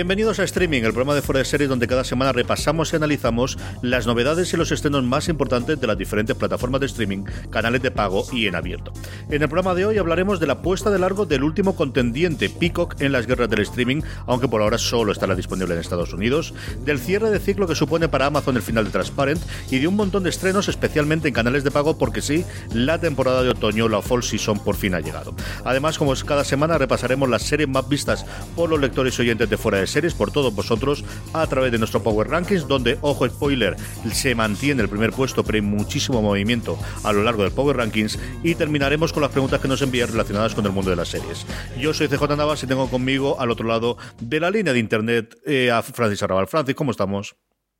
Bienvenidos a Streaming, el programa de Fuera de Series donde cada semana repasamos y analizamos las novedades y los estrenos más importantes de las diferentes plataformas de streaming, canales de pago y en abierto. En el programa de hoy hablaremos de la puesta de largo del último contendiente, Peacock, en las guerras del streaming, aunque por ahora solo estará disponible en Estados Unidos, del cierre de ciclo que supone para Amazon el final de Transparent y de un montón de estrenos, especialmente en canales de pago, porque sí, la temporada de otoño, la Fall Season, por fin ha llegado. Además, como es cada semana, repasaremos las series más vistas por los lectores y oyentes de Fuera de Series, por todos vosotros, a través de nuestro Power Rankings, donde, ojo spoiler, se mantiene el primer puesto, pero hay muchísimo movimiento a lo largo del Power Rankings, y terminaremos con las preguntas que nos envían relacionadas con el mundo de las series. Yo soy CJ Navas y tengo conmigo al otro lado de la línea de internet eh, a Francis Arrabal. Francis, ¿cómo estamos?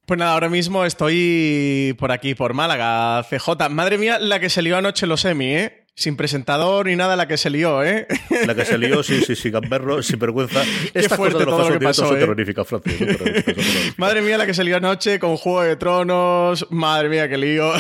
Pues nada, ahora mismo estoy por aquí, por Málaga, CJ. Madre mía, la que se lió anoche los Emmy, ¿eh? Sin presentador ni nada, la que se lió, ¿eh? La que se lió, sí, sí, sí, gamberro, sin vergüenza. Estas fuerte cosas de que directos pasó, son ¿eh? terroríficas, Francis. son terroríficas, son. Madre mía, la que se lió anoche con Juego de Tronos. Madre mía, qué lío.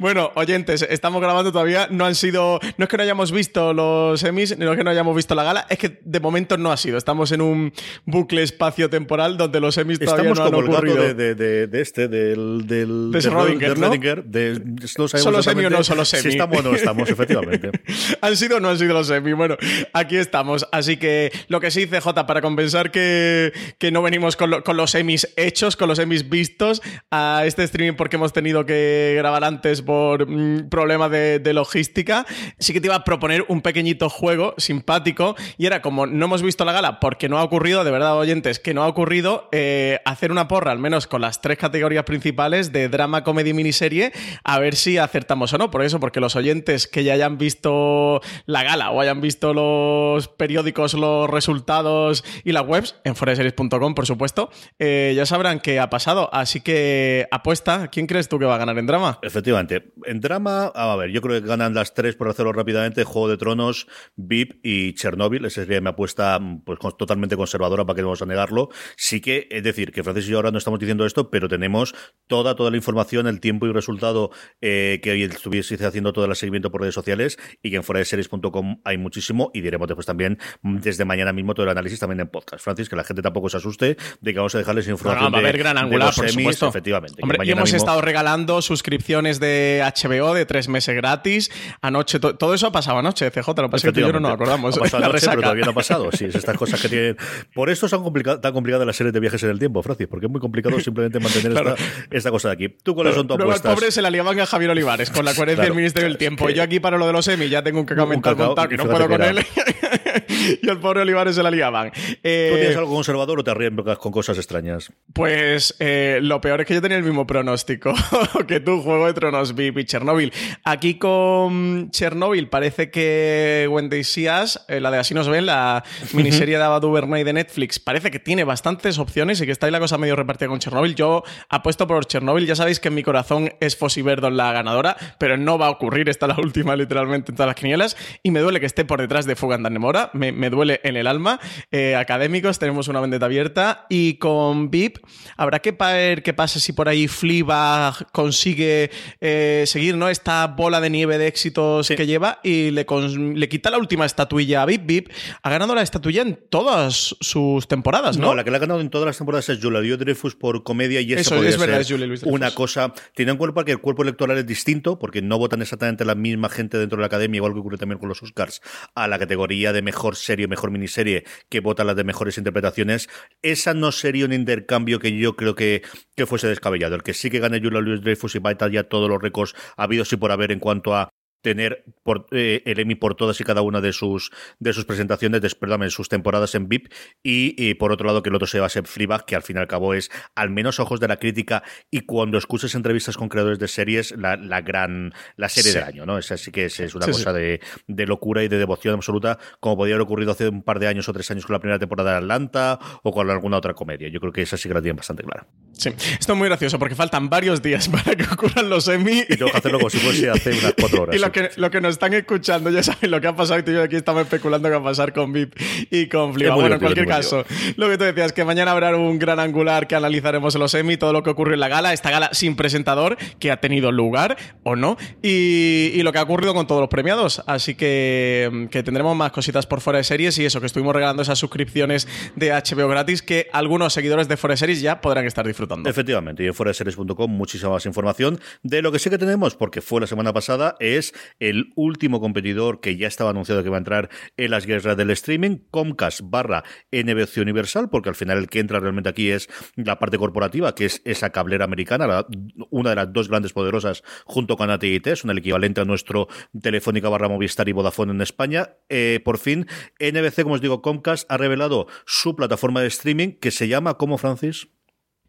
bueno, oyentes, estamos grabando todavía. No han sido. No es que no hayamos visto los Emmys, no es que no hayamos visto la gala, es que de momento no ha sido. Estamos en un bucle espacio-temporal donde los Emmys todavía Estamos no han como el gato ocurrido. de, de, de, de este, del... del De de Schrödinger, ¿no? Schrödinger, de- no sabemos ¿Solo semi o no Si semi? estamos o no estamos, efectivamente. ¿Han sido o no han sido los semi? Bueno, aquí estamos. Así que lo que sí, CJ, para compensar que, que no venimos con, lo- con los semis hechos, con los semis vistos a este streaming porque hemos tenido que grabar antes por mm, problemas de, logística, sí que te iba a proponer un pequeñito juego simpático y era como no hemos visto la gala porque no ha ocurrido, de verdad, oyentes, que no ha ocurrido, eh, hacer una porra, al menos con las tres categorías principales de drama, comedia y miniserie, a ver si acertamos o no. Por eso, porque los oyentes que ya hayan visto la gala o hayan visto los periódicos, los resultados y las webs, en foreseries.com, por supuesto, eh, ya sabrán qué ha pasado. Así que apuesta, ¿quién crees tú que va a ganar en drama? Efectivamente. En drama, a ver, yo creo que ganan las tres, por hacerlo rápidamente, Juego de Tronos, VIP y Chernobyl. Esa sería mi apuesta pues, totalmente conservadora, para que no vamos a negarlo. Sí que, es decir, que Francis y yo ahora no estamos diciendo esto, pero tenemos toda, toda la información, el tiempo y resultado eh, que estuviese haciendo todo el seguimiento por redes sociales y que en fuera de series.com hay muchísimo y diremos después también mm, desde mañana mismo todo el análisis también en podcast. Francis, que la gente tampoco se asuste de que vamos a dejarles información no, va a de- haber gran angular, los por semis, supuesto. efectivamente. Hombre, y hemos mismo- estado regalando suscripciones de HBO de tres meses gratis. Anoche, to- todo eso ha pasado anoche, CJ. Lo que pasa es que tú y yo no nos acordamos. Ha pasado La anoche, pero todavía no ha pasado. Sí, es estas cosas que tienen. Por eso son complica- tan complicadas las series de viajes en el tiempo, Francis, porque es muy complicado simplemente mantener Claro. esta, esta cosa de aquí. ¿Tú cuáles son tus apuestas? pobre se la liaban a Javier Olivares con la coherencia Claro. del Ministerio del Tiempo. que- yo aquí para lo de los Emmy ya tengo un cacao mental cacao, montado que no puedo con él. y el pobre Olivares se la liaban. Eh, ¿Tú tienes algo conservador o te arriesgas con cosas extrañas? Pues eh, lo peor es que yo tenía el mismo pronóstico que tú, Juego de Tronos, VIP y Chernobyl. Aquí con Chernobyl parece que Wendy Sias, eh, la de Así nos ven, la miniserie de Ava DuVernay de Netflix, parece que tiene bastantes opciones y que está ahí la cosa medio repartida con Chernobyl. Yo apuesto por Chernobyl. Ya sabéis que en mi corazón es Fossi Verdon la ganadora, pero no va a ocurrir. Esta es la última literalmente en todas las quinielas. Y me duele que esté por detrás de Fuga Nemora. Me, me duele en el alma. Eh, académicos, tenemos una vendetta abierta. Y con VIP, habrá que ver qué pasa si por ahí Fleabag consigue eh, seguir ¿no? esta bola de nieve de éxitos que lleva y le, le quita la última estatuilla a VIP. VIP ha ganado la estatuilla en todas sus temporadas, ¿no? No, la que la ha ganado en todas las temporadas es Julia Dreyfus por comedia y Eso es verdad, es Julia una cosa. Tiene en cuenta que el cuerpo electoral es distinto, porque no votan exactamente la misma gente dentro de la academia, igual que ocurre también con los Oscars, a la categoría de mejor serie, mejor miniserie, que votan las de mejores interpretaciones. Esa no sería un intercambio que yo creo que, que fuese descabellado. El que sí que gane Julia Louis Dreyfus y va a ya todos los récords habidos y por haber en cuanto a tener por, eh, el Emmy por todas y cada una de sus de sus presentaciones, de, perdón, en sus temporadas en VIP y, por otro lado que el otro se va a ser Fleabag, que al fin y al cabo es al menos ojos de la crítica y cuando escuches entrevistas con creadores de series la, la gran la serie del año, ¿no? Esa sí que es, es una cosa De, de, locura y de devoción absoluta como podría haber ocurrido hace un par de años o tres años con la primera temporada de Atlanta o con alguna otra comedia. Yo creo que esa sí que la tienen bastante clara. Sí, esto es muy gracioso porque faltan varios días para que ocurran los Emmy. Y tengo que hacerlo como si fuese hace unas cuatro horas. y lo, que, lo que nos están escuchando ya saben lo que ha pasado y yo aquí estamos especulando qué va a pasar con VIP y con Fliba. Bueno, en cualquier caso, lo que tú decías, que mañana habrá un gran angular que analizaremos en los Emmy, todo lo que ocurre en la gala, esta gala sin presentador, que ha tenido lugar o no, y, y lo que ha ocurrido con todos los premiados. Así que, que tendremos más cositas por fuera de series y eso, que estuvimos regalando esas suscripciones de HBO gratis que algunos seguidores de fuera de series ya podrán estar disfrutando. Efectivamente, y en foraseries.com muchísima más información de lo que sí que tenemos, porque fue la semana pasada, es el último competidor que ya estaba anunciado que va a entrar en las guerras del streaming, Comcast barra NBC Universal, porque al final el que entra realmente aquí es la parte corporativa, que es esa cablera americana, una de las dos grandes poderosas junto con AT&T, es el equivalente a nuestro Telefónica barra Movistar y Vodafone en España. Eh, por fin, NBC, como os digo, Comcast ha revelado su plataforma de streaming que se llama, ¿cómo, Francis?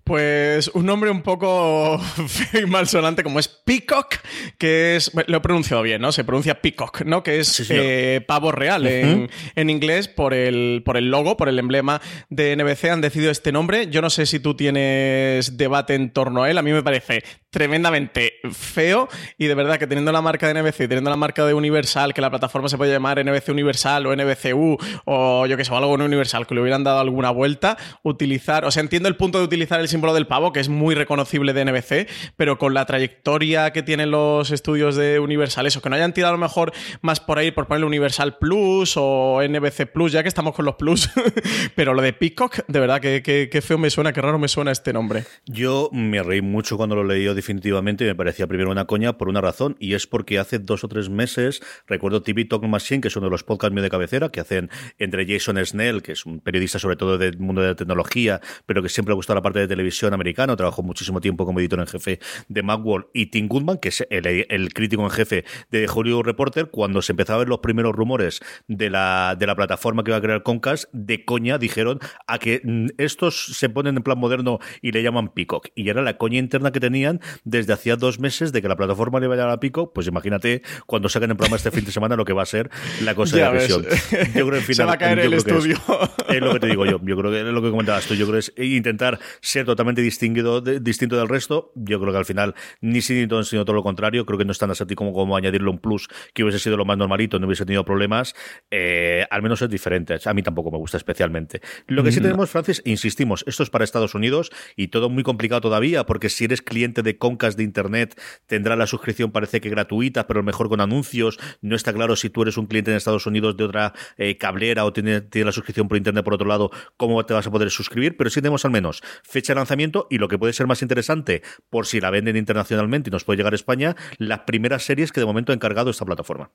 Pues un nombre un poco feo y malsonante como es Peacock, que es, lo he pronunciado bien, ¿no? Se pronuncia Peacock, ¿no? Que es eh, pavo real en, en, inglés por el, por el logo, por el emblema de NBC. Han decidido este nombre. Yo no sé si tú tienes debate en torno a él. A mí me parece tremendamente feo y de verdad que teniendo la marca de NBC, teniendo la marca de Universal, que la plataforma se puede llamar NBC Universal o NBCU o yo que sé, o algo no Universal, que le hubieran dado alguna vuelta, utilizar, o sea, entiendo el punto de utilizar el símbolo del pavo, que es muy reconocible de NBC, pero con la trayectoria que tienen los estudios de Universal, eso, que no hayan tirado a lo mejor más por ahí por ponerle Universal Plus o NBC Plus, ya que estamos con los Plus, pero lo de Peacock, de verdad, que, que, feo me suena, qué raro me suena este nombre. Yo me reí mucho cuando lo leí definitivamente me parecía primero una coña por una razón, y es porque hace dos o tres meses, recuerdo TV Talk Machine, que es uno de los podcasts míos de cabecera, que hacen entre Jason Snell, que es un periodista sobre todo del mundo de la tecnología, pero que siempre le gustado la parte de televisión americana, trabajó muchísimo tiempo como editor en jefe de Macworld, y Tim Goodman, que es el, crítico en jefe de Hollywood Reporter, cuando se empezaban a ver los primeros rumores de la, de la plataforma que iba a crear Comcast, de coña dijeron a que mm, estos se ponen en plan moderno y le llaman Peacock. Y era la coña interna que tenían desde hacía dos meses de que la plataforma le vaya a pico, pues imagínate cuando saquen el programa este fin de semana lo que va a ser la cosa de la visión. Yo creo que final, Se va a caer el estudio. Es, lo que te digo yo. Yo creo que es lo que comentabas tú. Yo creo que es intentar ser totalmente distinguido, distinto del resto. Yo creo que al final ni todo, sino todo lo contrario. Creo que no están así como, como añadirle un plus que hubiese sido lo más normalito, no hubiese tenido problemas. Eh, al menos es diferente. A mí tampoco me gusta especialmente. Lo que sí mm. tenemos, Francis, insistimos, esto es para Estados Unidos y todo muy complicado todavía, porque si eres cliente de Concast de Internet tendrá la suscripción parece que gratuita, pero mejor con anuncios. No está claro si tú eres un cliente en Estados Unidos de otra eh, cablera o tienes tiene la suscripción por Internet por otro lado, cómo te vas a poder suscribir, pero sí tenemos al menos fecha de lanzamiento y lo que puede ser más interesante, por si la venden internacionalmente y nos puede llegar a España, las primeras series que de momento ha encargado esta plataforma.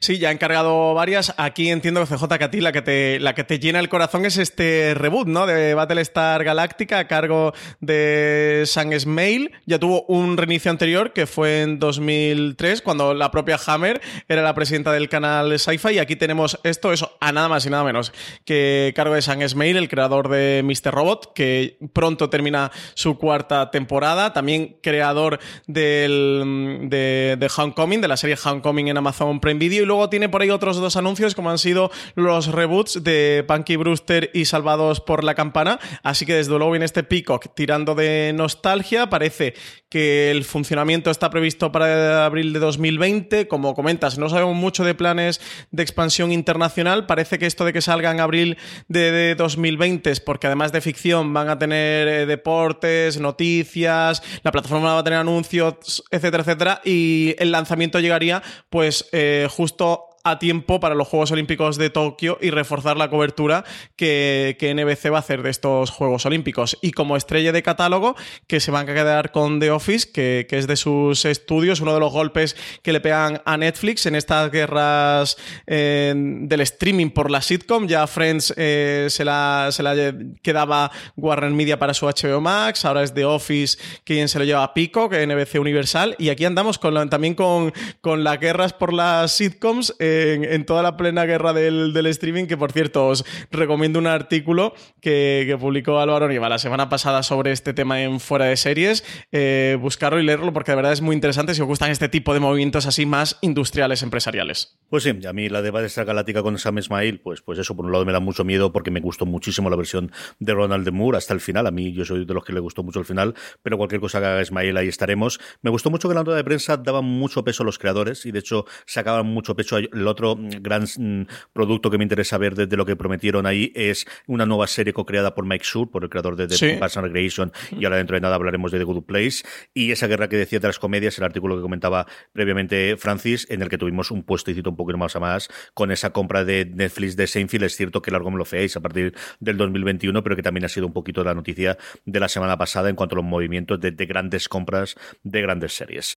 Sí, ya he encargado varias. Aquí entiendo, que a ti la que, te, la que te llena el corazón es este reboot, ¿no? De Battlestar Galactica a cargo de Sam Smail. Ya tuvo un reinicio anterior que fue en 2003, cuando la propia Hammer era la presidenta del canal Sci-Fi. Y aquí tenemos esto, eso, a nada más y nada menos que cargo de Sam Smail, el creador de Mr. Robot, que pronto termina su cuarta temporada. También creador del, de, de Homecoming, de la serie Homecoming en Amazon Prime Video luego tiene por ahí otros dos anuncios, como han sido los reboots de Punky Brewster y Salvados por la Campana. Así que desde luego viene este Peacock tirando de nostalgia. Parece que el funcionamiento está previsto para abril de 2020. Como comentas, no sabemos mucho de planes de expansión internacional. Parece que esto de que salga en abril de, 2020 es porque además de ficción van a tener eh, deportes, noticias, la plataforma va a tener anuncios, etcétera, etcétera. Y el lanzamiento llegaría pues eh, justo と a tiempo para los Juegos Olímpicos de Tokio y reforzar la cobertura que, NBC va a hacer de estos Juegos Olímpicos. Y como estrella de catálogo, que se van a quedar con The Office, que, es de sus estudios, uno de los golpes que le pegan a Netflix en estas guerras eh, del streaming por la sitcom. Ya Friends eh, se, la, se la quedaba Warner Media para su HBO Max, ahora es The Office quien se lo lleva a Pico, que NBC Universal. Y aquí andamos también con, con las guerras por las sitcoms. Eh, en, toda la plena guerra del, streaming, que por cierto os recomiendo un artículo que, publicó Álvaro Niva la semana pasada sobre este tema en Fuera de Series. Eh, buscarlo y leerlo porque de verdad es muy interesante si os gustan este tipo de movimientos así más industriales, empresariales. Pues sí, a mí la de Battlestar Galáctica con Sam Smile, pues, pues eso por un lado me da mucho miedo porque me gustó muchísimo la versión de Ronald de Moore hasta el final. A mí yo soy de los que le gustó mucho el final, pero cualquier cosa que haga Smile ahí estaremos. Me gustó mucho que la nota de prensa daba mucho peso a los creadores y de hecho sacaban mucho peso a el otro gran mm, producto que me interesa ver desde lo que prometieron ahí es una nueva serie co-creada por Mike Schur, por el creador de The sí. and Recreation, y ahora dentro de nada hablaremos de The Good Place. Y esa guerra que decía de las comedias, el artículo que comentaba previamente Francis, en el que tuvimos un puestecito un poquito más a más con esa compra de Netflix de Seinfeld. Es cierto que largo me lo feáis a partir del 2021, pero que también ha sido un poquito la noticia de la semana pasada en cuanto a los movimientos de grandes compras de grandes series.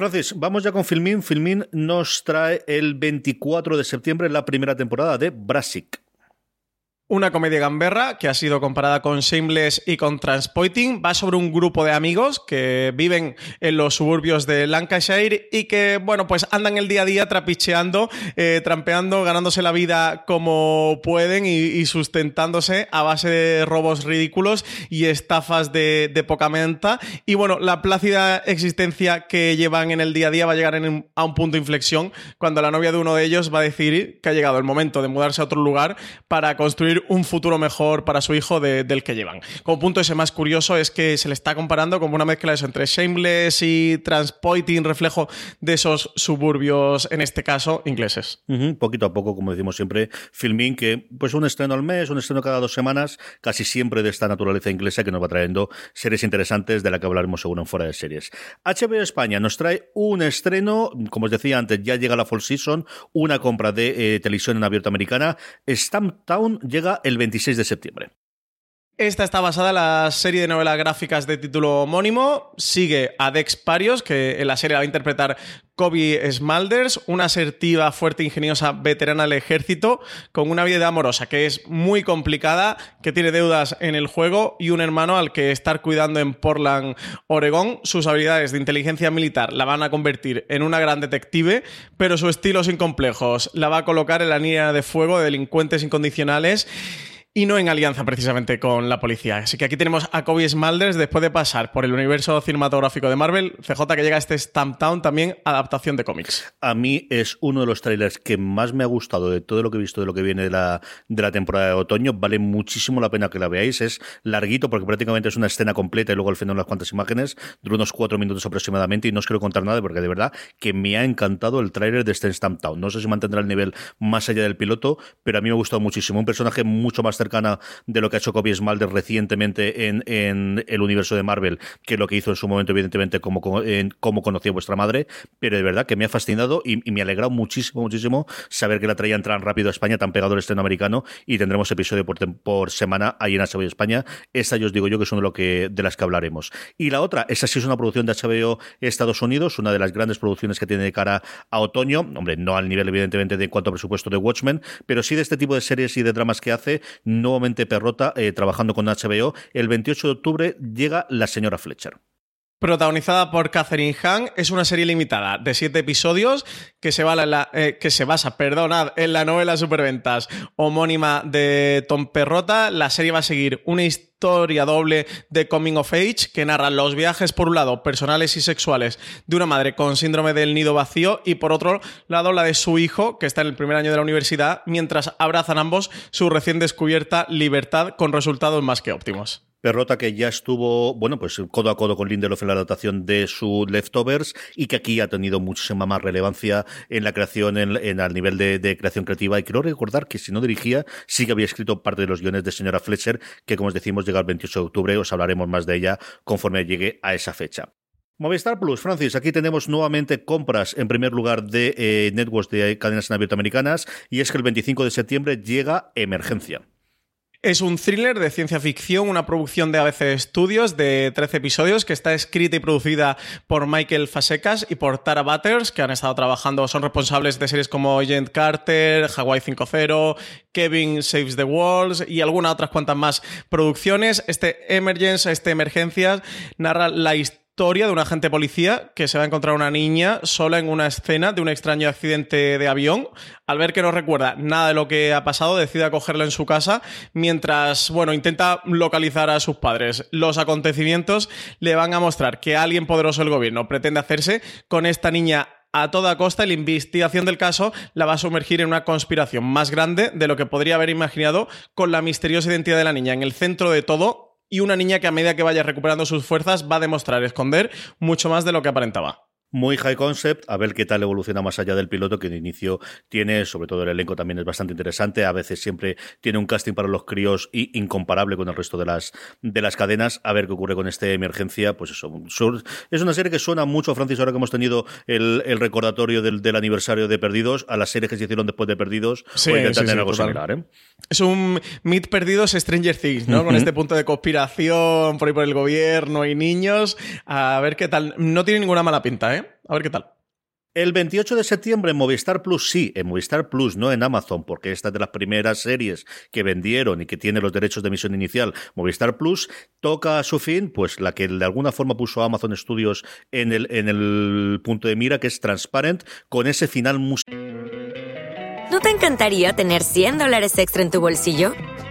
Francis, vamos ya con Filmin. Filmin nos trae el 24 de septiembre la primera temporada de Brassic. Una comedia gamberra que ha sido comparada con Shameless y con Transpoiting. Va sobre un grupo de amigos que viven en los suburbios de Lancashire y que, bueno, pues andan el día a día trapicheando, eh, trampeando, ganándose la vida como pueden y, sustentándose a base de robos ridículos y estafas de, poca menta. Y bueno, la plácida existencia que llevan en el día a día va a llegar a un punto de inflexión cuando la novia de uno de ellos va a decir que ha llegado el momento de mudarse a otro lugar para construir un futuro mejor para su hijo del que llevan. Como punto ese más curioso es que se le está comparando como una mezcla de eso entre Shameless y Transpoiting, reflejo de esos suburbios, en este caso, ingleses. Poquito a poco, como decimos siempre, filming que pues un estreno al mes, un estreno cada dos semanas, casi siempre de esta naturaleza inglesa que nos va trayendo series interesantes de la que hablaremos seguro en fuera de series. HBO España nos trae un estreno, como os decía antes, ya llega la full season, una compra de eh, televisión en abierto americana. Stamptown llega el 26 de septiembre. Esta está basada en la serie de novelas gráficas de título homónimo. Sigue a Dex Parios, que en la serie va a interpretar Kobe Smulders, una asertiva, fuerte, ingeniosa veterana del ejército, con una vida amorosa que es muy complicada, que tiene deudas en el juego y un hermano al que estar cuidando en Portland, Oregón. Sus habilidades de inteligencia militar la van a convertir en una gran detective, pero su estilo sin complejos la va a colocar en la línea de fuego de delincuentes incondicionales y no en alianza precisamente con la policía. Así que aquí tenemos a Kobe Smulders después de pasar por el universo cinematográfico de Marvel, CJ que llega a este Stamptown también adaptación de cómics. A mí es uno de los trailers que más me ha gustado de todo lo que he visto de lo que viene de la, de la temporada de otoño. Vale muchísimo la pena que la veáis. Es larguito porque prácticamente es una escena completa y luego al final unas cuantas imágenes. Dura unos cuatro minutos aproximadamente y no os quiero contar nada porque de verdad que me ha encantado el trailer de este Stamptown. No sé si mantendrá el nivel más allá del piloto, pero a mí me ha gustado muchísimo. Un personaje mucho más cercana de lo que ha hecho Kobe Smulders recientemente en, el universo de Marvel que lo que hizo en su momento, evidentemente, como, como conocía vuestra madre, pero de verdad que me ha fascinado y, me ha alegrado muchísimo, muchísimo saber que la traían tan rápido a España, tan pegado al estreno americano y tendremos episodio por, por semana ahí en HBO España. Esta yo os digo yo que es una de, lo que, de las que hablaremos. Y la otra, esa sí es una producción de HBO Estados Unidos, una de las grandes producciones que tiene de cara a otoño, hombre, no al nivel evidentemente de cuanto a presupuesto de Watchmen, pero sí de este tipo de series y de dramas que hace, nuevamente perrota eh, trabajando con HBO. El 28 de octubre llega La señora Fletcher. Protagonizada por Catherine Hahn. Es una serie limitada de siete episodios que se, la, eh, se basa perdonad, en la novela Superventas homónima de Tom Perrota. La serie va a seguir una historia doble de Coming of Age que narra los viajes, por un lado, personales y sexuales de una madre con síndrome del nido vacío y por otro lado la de su hijo, que está en el primer año de la universidad, mientras abrazan ambos su recién descubierta libertad con resultados más que óptimos. Perrota que ya estuvo, bueno, pues codo a codo con Lindelof en la adaptación de su Leftovers y que aquí ha tenido muchísima más relevancia en la creación, en, en al nivel de, creación creativa. Y quiero recordar que si no dirigía, sí que había escrito parte de los guiones de señora Fletcher, que como os decimos llega el 28 de octubre, os hablaremos más de ella conforme llegue a esa fecha. Movistar Plus, Francis, aquí tenemos nuevamente compras en primer lugar de eh, networks de cadenas en abierto americanas y es que el 25 de septiembre llega Emergencia. Es un thriller de ciencia ficción, una producción de ABC Studios de 13 episodios que está escrita y producida por Michael Fasekas y por Tara Butters, que han estado trabajando, son responsables de series como Agent Carter, Hawaii 5.0, Kevin Saves the Walls y algunas otras cuantas más producciones. Este Emergence, este Emergencias, narra la historia historia de un agente policía que se va a encontrar una niña sola en una escena de un extraño accidente de avión. Al ver que no recuerda nada de lo que ha pasado, decide acogerla en su casa mientras, bueno, intenta localizar a sus padres. Los acontecimientos le van a mostrar que alguien poderoso del gobierno pretende hacerse con esta niña a toda costa la investigación del caso la va a sumergir en una conspiración más grande de lo que podría haber imaginado con la misteriosa identidad de la niña en el centro de todo y una niña que a medida que vaya recuperando sus fuerzas va a demostrar esconder mucho más de lo que aparentaba. Muy high concept, a ver qué tal evoluciona más allá del piloto, que de inicio tiene, sobre todo el elenco también es bastante interesante, a veces siempre tiene un casting para los críos y incomparable con el resto de las, de las cadenas, a ver qué ocurre con esta emergencia, pues eso, es una serie que suena mucho, Francis, ahora que hemos tenido el, recordatorio del, aniversario de Perdidos, a las series que se hicieron después de Perdidos, sí, tener algo similar, ¿eh? Es un Meet Perdidos Stranger Things, ¿no? Con este punto de conspiración por ahí por el gobierno y niños, a ver qué tal, no tiene ninguna mala pinta, ¿eh? A ver qué tal. El 28 de septiembre en Movistar Plus, sí, en Movistar Plus, no en Amazon, porque esta es de las primeras series que vendieron y que tiene los derechos de emisión inicial. Movistar Plus toca a su fin, pues la que de alguna forma puso a Amazon Studios en el, en el punto de mira, que es Transparent, con ese final musical. ¿No te encantaría tener 100 dólares extra en tu bolsillo?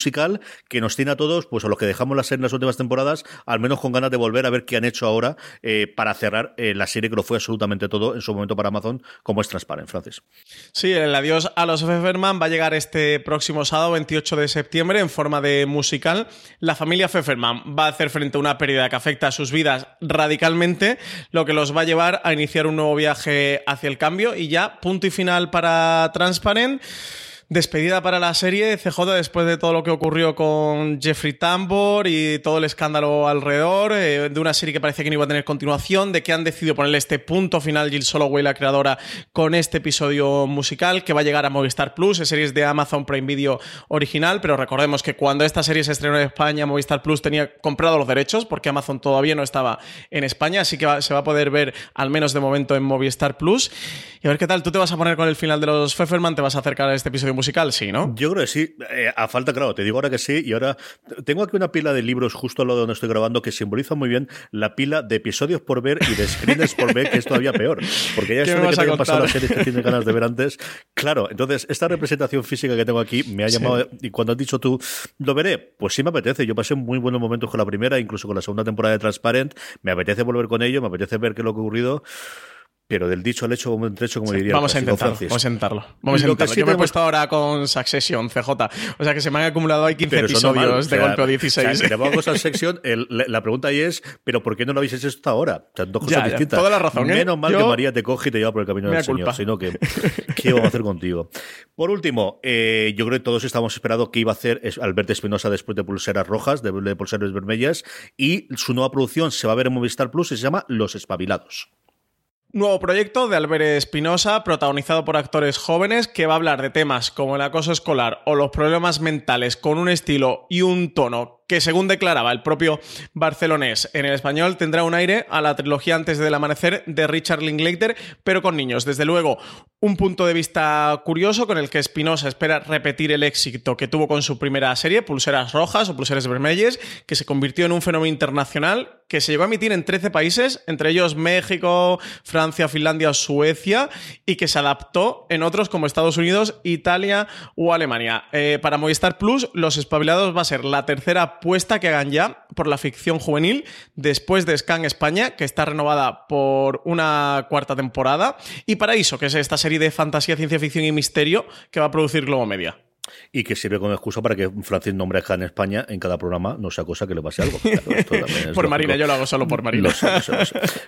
musical que nos tiene a todos, pues a los que dejamos la serie en las últimas temporadas, al menos con ganas de volver a ver qué han hecho ahora eh, para cerrar eh, la serie que lo fue absolutamente todo en su momento para Amazon, como es Transparent, Francis. Sí, el adiós a los Pfefferman va a llegar este próximo sábado, 28 de septiembre, en forma de musical. La familia Pfefferman va a hacer frente a una pérdida que afecta a sus vidas radicalmente, lo que los va a llevar a iniciar un nuevo viaje hacia el cambio y ya, punto y final para Transparent. Despedida para la serie, CJ, después de todo lo que ocurrió con Jeffrey Tambor y todo el escándalo alrededor, eh, de una serie que parecía que no iba a tener continuación, de que han decidido ponerle este punto final Jill Soloway, la creadora, con este episodio musical que va a llegar a Movistar Plus, es series de Amazon Prime Video original, pero recordemos que cuando esta serie se estrenó en España, Movistar Plus tenía comprado los derechos, porque Amazon todavía no estaba en España, así que se va a poder ver al menos de momento en Movistar Plus. Y a ver qué tal, tú te vas a poner con el final de los Pfefferman, te vas a acercar a este episodio musical, sí, ¿no? Yo creo que sí. Eh, a falta, claro, te digo ahora que sí. Y ahora tengo aquí una pila de libros justo al lado de donde estoy grabando que simboliza muy bien la pila de episodios por ver y de screens por ver, que es todavía peor. Porque ya de que te pasado las series que tienes ganas de ver antes. Claro, entonces esta representación física que tengo aquí me ha llamado. Y cuando has dicho tú, ¿lo veré? Pues sí me apetece. Yo pasé muy buenos momentos con la primera, incluso con la segunda temporada de Transparent. Me apetece volver con ello, me apetece ver qué es lo que ha ocurrido pero del dicho al hecho, como un trecho, como diría. Vamos a intentarlo. Vamos a intentarlo. Vamos a intentarlo. Yo me he puesto ahora con Succession, CJ. O sea que se me han acumulado ahí 15 episodios de golpe o 16. O sea, vamos a Succession, la, pregunta ahí es, ¿pero por qué no lo habéis hecho hasta ahora? O sea, dos cosas distintas. toda la razón. ¿eh? Menos mal que María te coge y te lleva por el camino del Señor, sino que, ¿qué vamos a hacer contigo? Por último, eh, yo creo que todos estábamos esperando qué iba a hacer Alberto Espinosa después de Pulseras Rojas, de, de Pulseras Vermellas, y su nueva producción se va a ver en Movistar Plus y se llama Los Espabilados. Nuevo proyecto de Albert Espinosa, protagonizado por actores jóvenes, que va a hablar de temas como el acoso escolar o los problemas mentales con un estilo y un tono que según declaraba el propio barcelonés en el español, tendrá un aire a la trilogía Antes del Amanecer de Richard Linklater, pero con niños. Desde luego, un punto de vista curioso con el que Espinosa espera repetir el éxito que tuvo con su primera serie, Pulseras Rojas o Pulseras Vermelles, que se convirtió en un fenómeno internacional que se llegó a emitir en 13 países, entre ellos México, Francia, Finlandia, Suecia, y que se adaptó en otros como Estados Unidos, Italia o Alemania. Eh, para Movistar Plus, Los Espabilados va a ser la tercera apuesta que hagan ya por la ficción juvenil después de Scan España, que está renovada por una cuarta temporada, y Paraíso, que es esta serie de fantasía, ciencia ficción y misterio que va a producir Globo Media y que sirve como excusa para que Francis nombre a en España en cada programa, no sea cosa que le pase algo. por Marina, yo lo hago solo por Marina.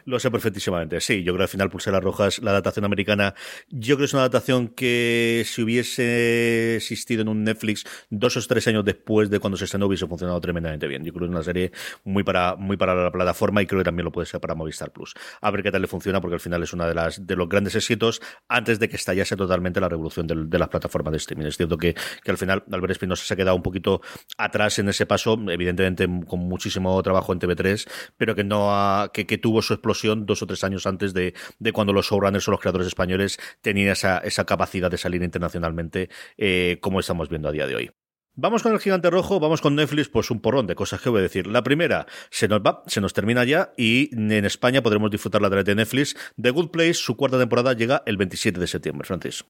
Lo sé, perfectísimamente. Sí, yo creo que al final Pulseras Rojas, la adaptación americana, yo creo que es una adaptación que si hubiese existido en un Netflix dos o tres años después de cuando se estrenó hubiese funcionado tremendamente bien. Yo creo que es una serie muy para, muy para la plataforma y creo que también lo puede ser para Movistar Plus. A ver qué tal le funciona porque al final es una de las de los grandes éxitos antes de que estallase totalmente la revolución de las plataformas de streaming. Es cierto que que al final Albert Espinosa se ha quedado un poquito atrás en ese paso, evidentemente con muchísimo trabajo en TV3, pero que no ha, que, tuvo su explosión dos o tres años antes de, cuando los showrunners o los creadores españoles tenían esa, esa capacidad de salir internacionalmente, eh, como estamos viendo a día de hoy. Vamos con el gigante rojo, vamos con Netflix, pues un porrón de cosas que voy a decir. La primera, se nos va, se nos termina ya y en España podremos disfrutar la de Netflix. The Good Place, su cuarta temporada llega el 27 de septiembre, Francis.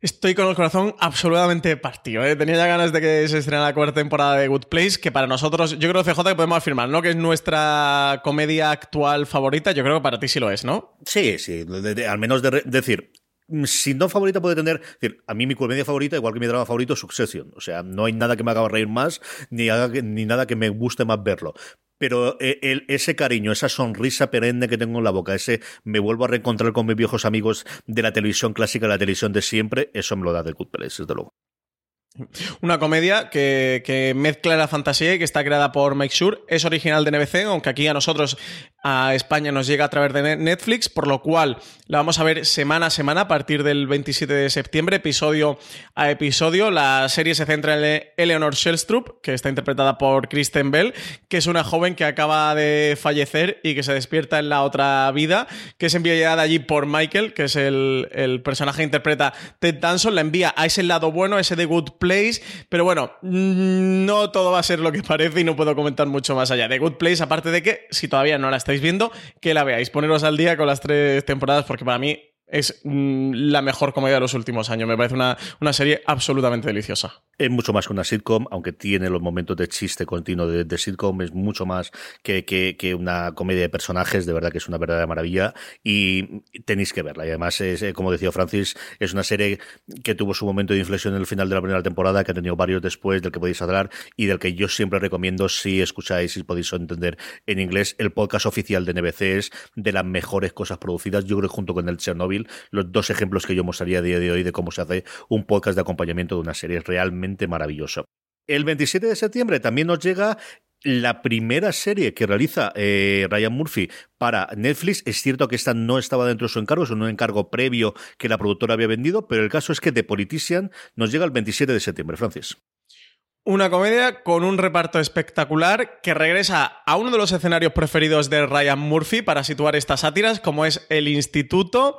Estoy con el corazón absolutamente partido. ¿eh? Tenía ya ganas de que se estrene la cuarta temporada de Good Place, que para nosotros, yo creo, CJ, que podemos afirmar, ¿no? Que es nuestra comedia actual favorita. Yo creo que para ti sí lo es, ¿no? Sí, sí. al menos de decir, si no favorita puede tener, a mí mi comedia favorita, igual que mi drama favorito, es Succession. O sea, no hay nada que me haga reír más, ni nada que me guste más verlo pero eh, ese cariño, esa sonrisa perenne que tengo en la boca, ese me vuelvo a reencontrar con mis viejos amigos de la televisión clásica, la televisión de siempre, eso me lo da The Good Place, desde luego. Una comedia que, mezcla la fantasía y que está creada por Make Sure. Es original de NBC, aunque aquí a nosotros, a España, nos llega a través de Netflix, por lo cual la vamos a ver semana a semana a partir del 27 de septiembre, episodio a episodio. La serie se centra en Eleanor Shellstrup, que está interpretada por Kristen Bell, que es una joven que acaba de fallecer y que se despierta en la otra vida, que es enviada allí por Michael, que es el, el personaje que interpreta Ted Danson, la envía a ese lado bueno, ese de Good Place, pero bueno, mm, no todo va a ser lo que parece y no puedo comentar mucho más allá. de Good Place, aparte de que, si todavía no la estáis viendo, que la veáis, poneros al día con las tres temporadas, porque para mí es mm, la mejor comedia de los últimos años. Me parece una, una serie absolutamente deliciosa. Es mucho más que una sitcom, aunque tiene los momentos de chiste continuo de, sitcom, es mucho más que, que, una comedia de personajes, de verdad que es una verdadera maravilla y tenéis que verla. Y además, es, eh, como decía Francis, es una serie que tuvo su momento de inflexión en el final de la primera temporada, que ha tenido varios después, del que podéis hablar y del que yo siempre recomiendo, si escucháis y podéis entender en inglés, el podcast oficial de NBC es de las mejores cosas producidas, yo creo junto con el Chernobyl, los dos ejemplos que yo mostraría a día de hoy de cómo se hace un podcast de acompañamiento de una serie realmente maravilloso. El 27 de septiembre también nos llega la primera serie que realiza eh, Ryan Murphy para Netflix. Es cierto que esta no estaba dentro de su encargo, es un encargo previo que la productora había vendido, pero el caso es que The Politician nos llega el 27 de septiembre, Francis. Una comedia con un reparto espectacular que regresa a uno de los escenarios preferidos de Ryan Murphy para situar estas sátiras, como es el Instituto.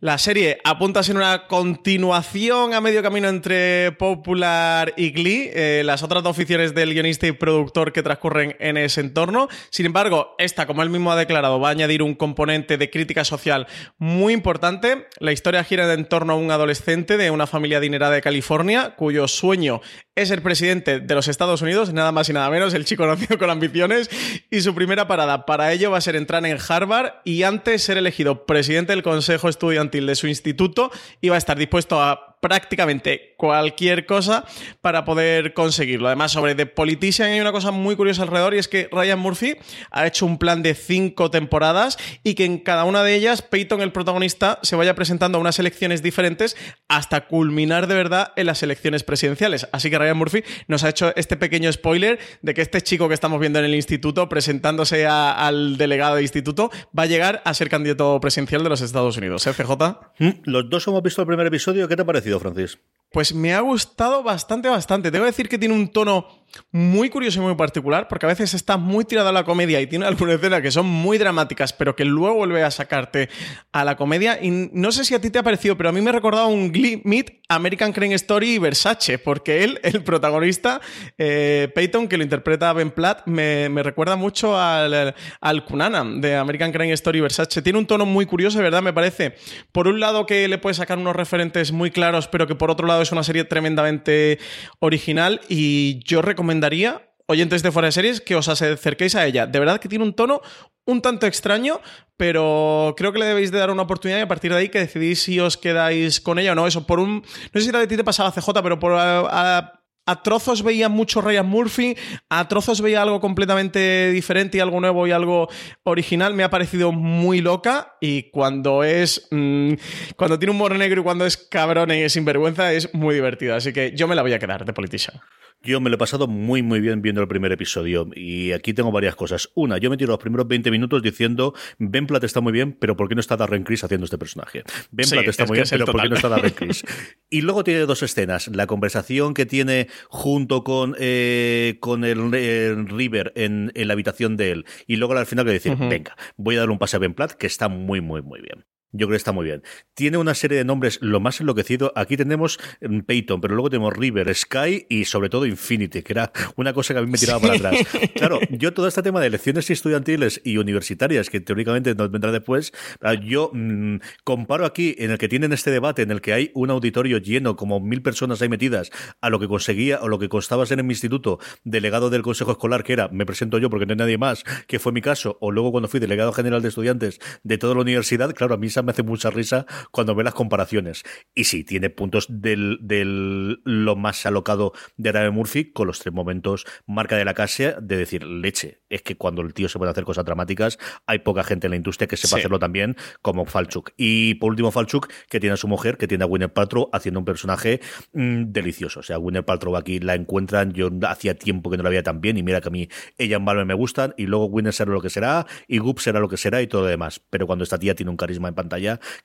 La serie apunta ser una continuación a medio camino entre Popular y Glee, eh, las otras dos ficciones del guionista y productor que transcurren en ese entorno. Sin embargo, esta, como él mismo ha declarado, va a añadir un componente de crítica social muy importante. La historia gira en torno a un adolescente de una familia adinerada de California, cuyo sueño es el presidente de los Estados Unidos, nada más y nada menos, el chico nacido con ambiciones, y su primera parada para ello va a ser entrar en Harvard y antes ser elegido presidente del Consejo Estudiantil de su instituto, iba a estar dispuesto a prácticamente cualquier cosa para poder conseguirlo. Además, sobre The Politician hay una cosa muy curiosa alrededor y es que Ryan Murphy ha hecho un plan de cinco temporadas y que en cada una de ellas Peyton, el protagonista, se vaya presentando a unas elecciones diferentes hasta culminar de verdad en las elecciones presidenciales. Así que Ryan Murphy nos ha hecho este pequeño spoiler de que este chico que estamos viendo en el instituto presentándose al delegado de instituto va a llegar a ser candidato presidencial de los Estados Unidos. ¿Eh, CJ? Mm, los dos hemos visto el primer episodio. ¿Qué te ha parecido, Francis? Pues me ha gustado bastante, bastante. Debo decir que tiene un tono muy curioso y muy particular, porque a veces está muy tirado a la comedia y tiene algunas escenas que son muy dramáticas, pero que luego vuelve a sacarte a la comedia. Y no sé si a ti te ha parecido, pero a mí me ha recordado un Glee Meet American Crane Story y Versace, porque él, el protagonista, eh, Peyton, que lo interpreta Ben Platt, me, recuerda mucho al, al Kunana de American Crane Story y Versace. Tiene un tono muy curioso, de verdad, me parece. Por un lado, que le puede sacar unos referentes muy claros, pero que por otro lado es una serie tremendamente original y yo recomendaría, oyentes de fuera de series, que os acerquéis a ella. De verdad que tiene un tono un tanto extraño, pero creo que le debéis de dar una oportunidad y a partir de ahí que decidís si os quedáis con ella o no. Eso, por un... No sé si a ti te pasaba CJ, pero por... A, trozos veía mucho Ryan Murphy, a trozos veía algo completamente diferente y algo nuevo y algo original. Me ha parecido muy loca y cuando es. Mm, cuando tiene un humor negro y cuando es cabrón y sinvergüenza es muy divertido. Así que yo me la voy a quedar de Politician. Yo me lo he pasado muy, muy bien viendo el primer episodio. Y aquí tengo varias cosas. Una, yo me tiro los primeros 20 minutos diciendo: Ben Platt está muy bien, pero ¿por qué no está Darren Criss haciendo este personaje? Ben Platt está muy bien, pero ¿por qué no está Darren Criss? y luego tiene dos escenas. La conversación que tiene junto con, eh, con el, River en, la habitación de él. Y luego al final que decir: Venga, voy a dar un pase a Ben Platt, que está muy, muy, muy bien. Yo creo que está muy bien. Tiene una serie de nombres lo más enloquecido. Aquí tenemos mm, Peyton, pero luego tenemos River, Sky y sobre todo Infinity, que era una cosa que a mí me tiraba para atrás. Claro, yo todo este tema de elecciones estudiantiles y universitarias, que teóricamente nos vendrá después, ah, yo mm, comparo aquí en el que tienen este debate, en el que hay un auditorio lleno, como mil personas ahí metidas, a lo que conseguía o lo que costaba ser en mi instituto delegado del consejo escolar, que era, me presento yo porque no hay nadie más, que fue mi caso, o luego cuando fui delegado general de estudiantes de toda la universidad, claro, a mí me hace mucha risa cuando ve las comparaciones. Y sí, tiene puntos del, del lo más alocado de Arabe Murphy con los tres momentos marca de la casa de decir, leche, es que cuando el tío se puede hacer cosas dramáticas, hay poca gente en la industria que sepa hacerlo también, como Falchuk. Y por último, Falchuk, que tiene a su mujer, que tiene a Winner Paltrow haciendo un personaje mm, delicioso. O sea, Winner Paltrow aquí la encuentran, yo hacía tiempo que no la veía tan bien, y mira que a mí ella en Valve me gustan, y luego Winner será lo que será, y Goop será lo que será, y todo lo demás. Pero cuando esta tía tiene un carisma en pantalla,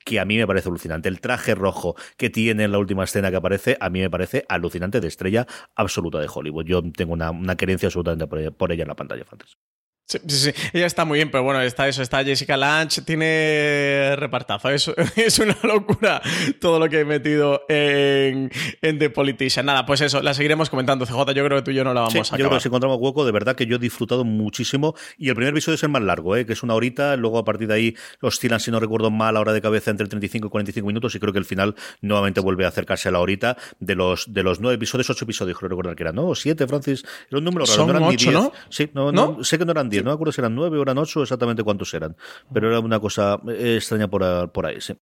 que a mí me parece alucinante. El traje rojo que tiene en la última escena que aparece, a mí me parece alucinante de estrella absoluta de Hollywood. Yo tengo una, una querencia absolutamente por ella, en la pantalla, Fantasy. Sí, sí, ella está muy bien, pero bueno, está eso, está Jessica Lange, tiene repartazo, es, es una locura todo lo que he metido en, en, The Politician. Nada, pues eso, la seguiremos comentando, CJ, yo creo que tú y yo no la vamos a acabar. Yo creo que si encontramos hueco, de verdad que yo he disfrutado muchísimo y el primer episodio es el más largo, ¿eh? que es una horita, luego a partir de ahí los tiran, si no recuerdo mal, a hora de cabeza entre 35 y 45 minutos y creo que el final nuevamente vuelve a acercarse a la horita de los, de los nueve episodios, ocho episodios, creo recordar que eran, ¿no? Siete, Francis, era un número raro, no eran ocho, ¿no? Sí, no, ¿No? sé que no eran no me acuerdo si eran nueve o eran ocho, exactamente cuántos eran. Pero era una cosa eh, extraña por, por ahí, sí.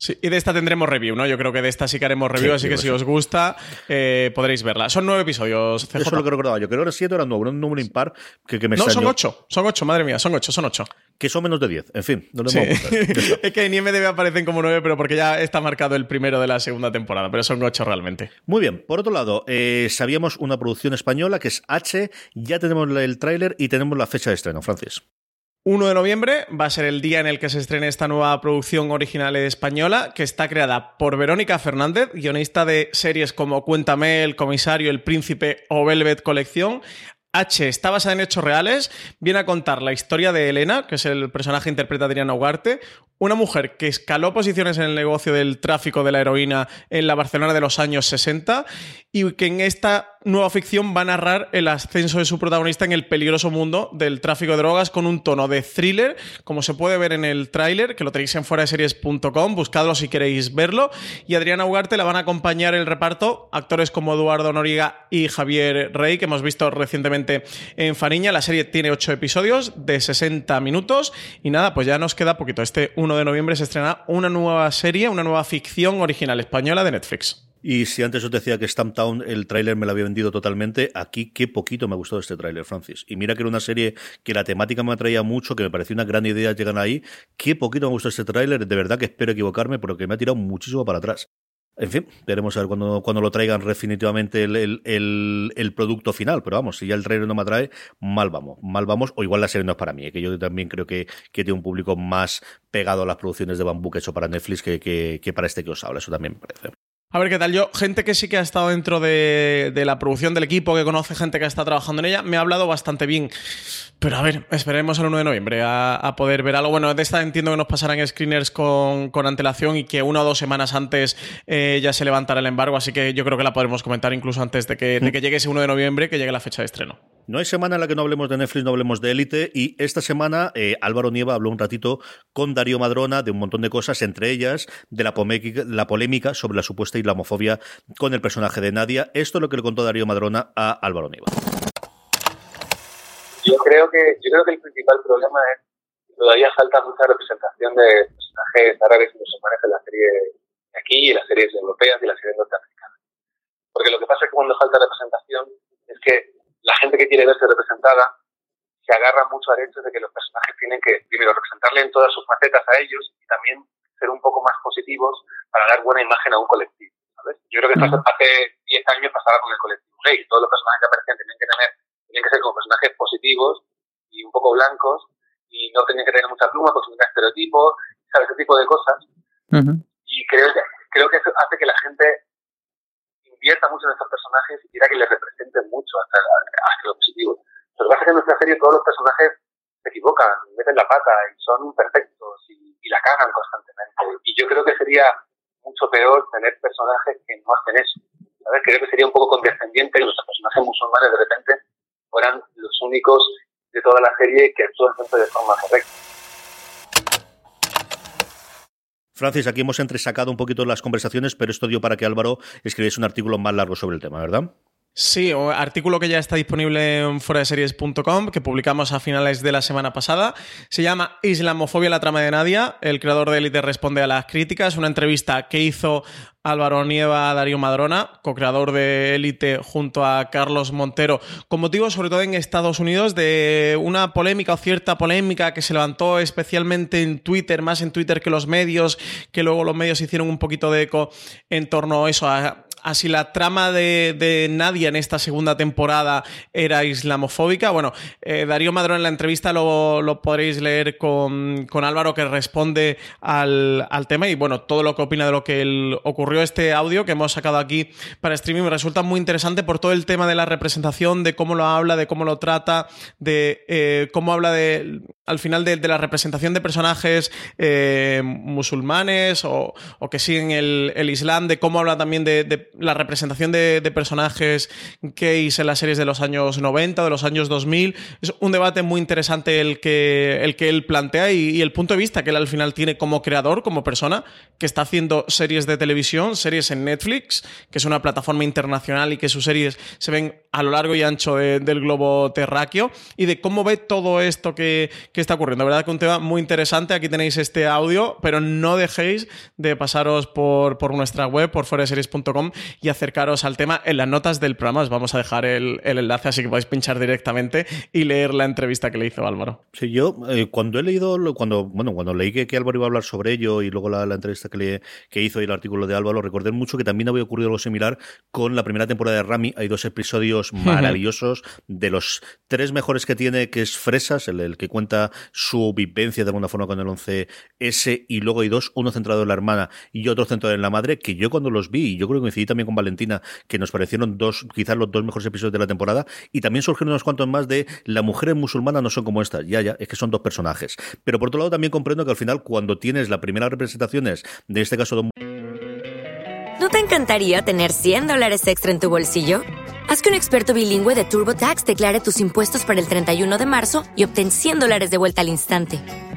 Sí, y de esta tendremos review, ¿no? Yo creo que de esta sí que haremos review, así que si os gusta, eh, podréis verla. Son nueve episodios, CJ. Eso es lo que recordaba yo. Creo que eran siete, eran nueve, un número impar que, que me No, son ocho. Son ocho, madre mía, son ocho, son ocho. Que son menos de diez. En fin, no lo sí. Es que en IMDB aparecen como nueve, pero porque ya está marcado el primero de la segunda temporada, pero son ocho realmente. Muy bien. Por otro lado, eh, sabíamos una producción española que es H, ya tenemos el tráiler y tenemos la fecha de estreno, Francis. 1 de noviembre va a ser el día en el que se estrene esta nueva producción original española, que está creada por Verónica Fernández, guionista de series como Cuéntame, El Comisario, El Príncipe o Velvet Colección. H está basada en hechos reales, viene a contar la historia de Elena, que es el personaje interpreta Adriana Ugarte, una mujer que escaló posiciones en el negocio del tráfico de la heroína en la Barcelona de los años 60 y que en esta nueva ficción va a narrar el ascenso de su protagonista en el peligroso mundo del tráfico de drogas con un tono de thriller, como se puede ver en el tráiler, que lo tenéis en series.com, buscadlo si queréis verlo. Y Adriana Ugarte la van a acompañar el reparto actores como Eduardo Noriga y Javier Rey, que hemos visto recientemente en Fariña. La serie tiene ocho episodios de 60 minutos y nada, pues ya nos queda poquito. Este 1 de noviembre se estrena una nueva serie, una nueva ficción original española de Netflix. Y si antes os decía que Stamptown el tráiler me lo había vendido totalmente, aquí qué poquito me ha gustado este tráiler, Francis. Y mira que era una serie que la temática me atraía mucho, que me parecía una gran idea llegar ahí. Qué poquito me gustó este tráiler, de verdad que espero equivocarme, pero que me ha tirado muchísimo para atrás. En fin, veremos a ver cuando, cuando lo traigan definitivamente el, el, producto final. Pero vamos, si ya el trailer no me atrae, mal vamos. Mal vamos, o igual la serie no es para mí, ¿eh? que yo también creo que, que tiene un público más pegado a las producciones de Bambú que hecho para Netflix que, que, que para este que os habla. Eso también me parece. A ver qué tal. Yo, gente que sí que ha estado dentro de, de, la producción del equipo, que conoce gente que está trabajando en ella, me ha hablado bastante bien. Pero a ver, esperemos el 1 de noviembre a, a poder ver algo. Bueno, de esta entiendo que nos pasarán screeners con, con antelación y que una o dos semanas antes eh, ya se levantará el embargo, así que yo creo que la podremos comentar incluso antes de que, de que llegue ese 1 de noviembre, que llegue la fecha de estreno. No hay semana en la que no hablemos de Netflix, no hablemos de Élite. Y esta semana eh, Álvaro Nieva habló un ratito con Darío Madrona de un montón de cosas, entre ellas de la, la polémica sobre la supuesta islamofobia con el personaje de Nadia. Esto es lo que le contó Darío Madrona a Álvaro Nieva. Yo creo que, yo creo que el principal problema es que todavía falta mucha representación de personajes árabes y musulmanes en la serie de aquí en las series europeas y las series norteamericanas. Porque lo que pasa es que cuando falta representación es que la gente que quiere verse representada se agarra mucho al hecho de que los personajes tienen que, primero, representarle en todas sus facetas a ellos y también ser un poco más positivos para dar buena imagen a un colectivo. ¿sabes? Yo creo que esto hace 10 años pasaba con el colectivo gay. Todos los personajes que aparecían tenían que tener, tenían que ser como personajes positivos y un poco blancos y no tenían que tener mucha pluma porque tenían estereotipos, ¿sabes? Ese tipo de cosas. Uh -huh. Y creo que, creo que eso hace que la gente invierta mucho en estos personajes y quiera que les representen mucho hasta, hasta lo positivo. Lo que pasa es que en nuestra serie todos los personajes se equivocan, meten la pata y son imperfectos y, y la cagan constantemente. Y yo creo que sería mucho peor tener personajes que no hacen eso. ¿sabes? Creo que sería un poco condescendiente que los personajes musulmanes de repente fueran los únicos de toda la serie que actúan siempre de forma correcta. Francis, aquí hemos entresacado un poquito las conversaciones, pero esto dio para que Álvaro escribiese un artículo más largo sobre el tema, ¿verdad? Sí, artículo que ya está disponible en foradeseries.com, que publicamos a finales de la semana pasada. Se llama Islamofobia, la trama de Nadia. El creador de Elite responde a las críticas. Una entrevista que hizo Álvaro Nieva Darío Madrona, co-creador de Elite, junto a Carlos Montero, con motivo sobre todo en Estados Unidos de una polémica o cierta polémica que se levantó especialmente en Twitter, más en Twitter que los medios, que luego los medios hicieron un poquito de eco en torno a eso, a así la trama de, Nadia en esta segunda temporada era islamofóbica. Bueno, eh, Darío Madrón en la entrevista lo, podréis leer con, Álvaro que responde al, tema y bueno, todo lo que opina de lo que ocurrió. Este audio que hemos sacado aquí para streaming me resulta muy interesante por todo el tema de la representación, de cómo lo habla, de cómo lo trata, de eh, cómo habla de, al final de, la representación de personajes eh, musulmanes o, que siguen el, el, Islam, de cómo habla también de la representación de, de, personajes gays en las series de los años 90, de los años 2000. Es un debate muy interesante el que, el que él plantea y, el punto de vista que él al final tiene como creador, como persona, que está haciendo series de televisión, series en Netflix, que es una plataforma internacional y que sus series se ven a lo largo y ancho de, del globo terráqueo, y de cómo ve todo esto que, que está ocurriendo. La verdad que un tema muy interesante. Aquí tenéis este audio, pero no dejéis de pasaros por, por nuestra web, por foreseries.com y acercaros al tema en las notas del programa. Os vamos a dejar el, el, enlace, así que podéis pinchar directamente y leer la entrevista que le hizo Álvaro. Sí, yo eh, cuando he leído, cuando bueno, cuando leí que, que, Álvaro iba a hablar sobre ello y luego la, la entrevista que, le, que hizo y el artículo de Álvaro, recordé mucho que también había ocurrido algo similar con la primera temporada de Rami. Hay dos episodios maravillosos de los tres mejores que tiene, que es Fresas, el, el que cuenta su vivencia de alguna forma con el 11S, y luego hay dos, uno centrado en la hermana y otro centrado en la madre, que yo cuando los vi, y yo creo que coincidí también con Valentina, que nos parecieron dos, quizás los dos mejores episodios de la temporada, y también surgieron unos cuantos más de las mujeres musulmanas no son como estas, ya, ya, es que son dos personajes. Pero por otro lado también comprendo que al final cuando tienes las primeras representaciones, de este caso de... ¿No te encantaría tener 100 dólares extra en tu bolsillo? Haz que un experto bilingüe de TurboTax declare tus impuestos para el 31 de marzo y obtén 100 dólares de vuelta al instante.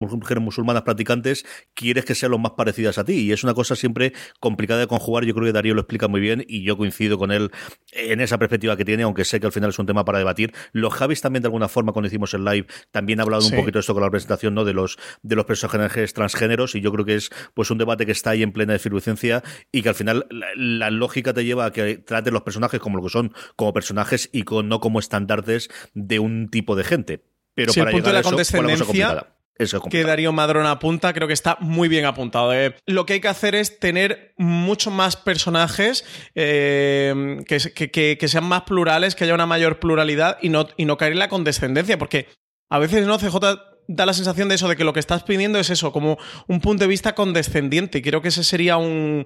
Mujeres musulmanas practicantes, quieres que sean lo más parecidas a ti. Y es una cosa siempre complicada de conjugar. Yo creo que Darío lo explica muy bien y yo coincido con él en esa perspectiva que tiene, aunque sé que al final es un tema para debatir. Los Javis también, de alguna forma, cuando hicimos el live, también ha hablado Sí. un poquito de esto con la presentación ¿no? de los de los personajes transgéneros. Y yo creo que es pues un debate que está ahí en plena efervescencia y que al final la, la lógica te lleva a que trates los personajes como lo que son, como personajes y con, no como estandartes de un tipo de gente. Pero Sí, el para punto llegar de la a eso, condescendencia. Eso es que. Darío Madrón apunta, creo que está muy bien apuntado. eh. Lo que hay que hacer es tener mucho más personajes eh, que- que sean más plurales, que haya una mayor pluralidad y no, y no caer en la condescendencia, porque a veces no, CJ da la sensación de eso, de que lo que estás pidiendo es eso, como un punto de vista condescendiente. Y creo que ese sería un,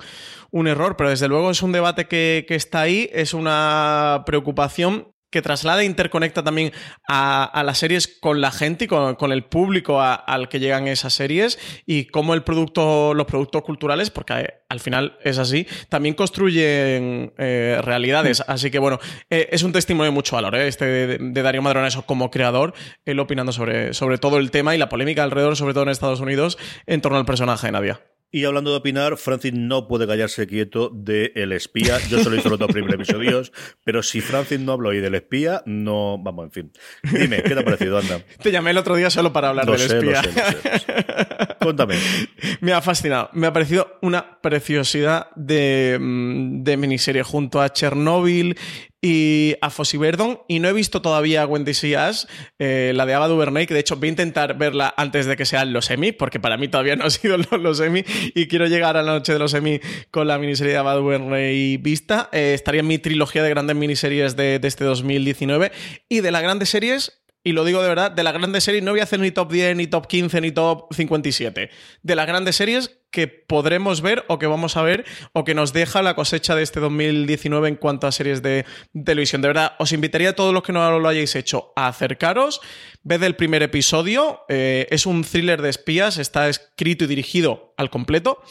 un error, pero desde luego es un debate que, que está ahí, es una preocupación que traslada e interconecta también a, a las series con la gente y con, con el público a- al que llegan esas series y cómo el producto, los productos culturales, porque al final es así, también construyen eh, realidades. Así que bueno, eh, es un testimonio de mucho valor, eh, este de, de Darío Madrona, eso como creador, él opinando sobre, sobre todo el tema y la polémica alrededor, sobre todo en Estados Unidos, en torno al personaje de Nadia. Y hablando de opinar, Francis no puede callarse quieto de El Espía. Yo solo he visto los dos primeros episodios, pero si Francis no habló hoy del Espía, no. Vamos, en fin. Dime, ¿qué te ha parecido, anda? Te llamé el otro día solo para hablar Lo del sé, espía. lo sé, lo sé. Cuéntame. Me ha fascinado. Me ha parecido una preciosidad de, mm, de miniserie junto a Chernobyl y a Fossey Verdon. Y no he visto todavía Wendy C. Ash, eh, la de Ava DuVernay, que de hecho voy a intentar verla antes de que sean los Emmy, porque para mí todavía no han sido los, los Emmy y quiero llegar a la noche de los Emmy con la miniserie de Ava DuVernay vista. Eh, estaría en mi trilogía de grandes miniseries de este 2019. Y de las grandes series, y lo digo de verdad, de las grandes series no voy a hacer ni top 10, ni top 15, ni top 57. De las grandes series que podremos ver o que vamos a ver o que nos deja la cosecha de este 2019 en cuanto a series de televisión. De verdad, os invitaría a todos los que no lo hayáis hecho a acercaros. Ved el primer episodio. eh, es un thriller de espías. Está escrito y dirigido al completo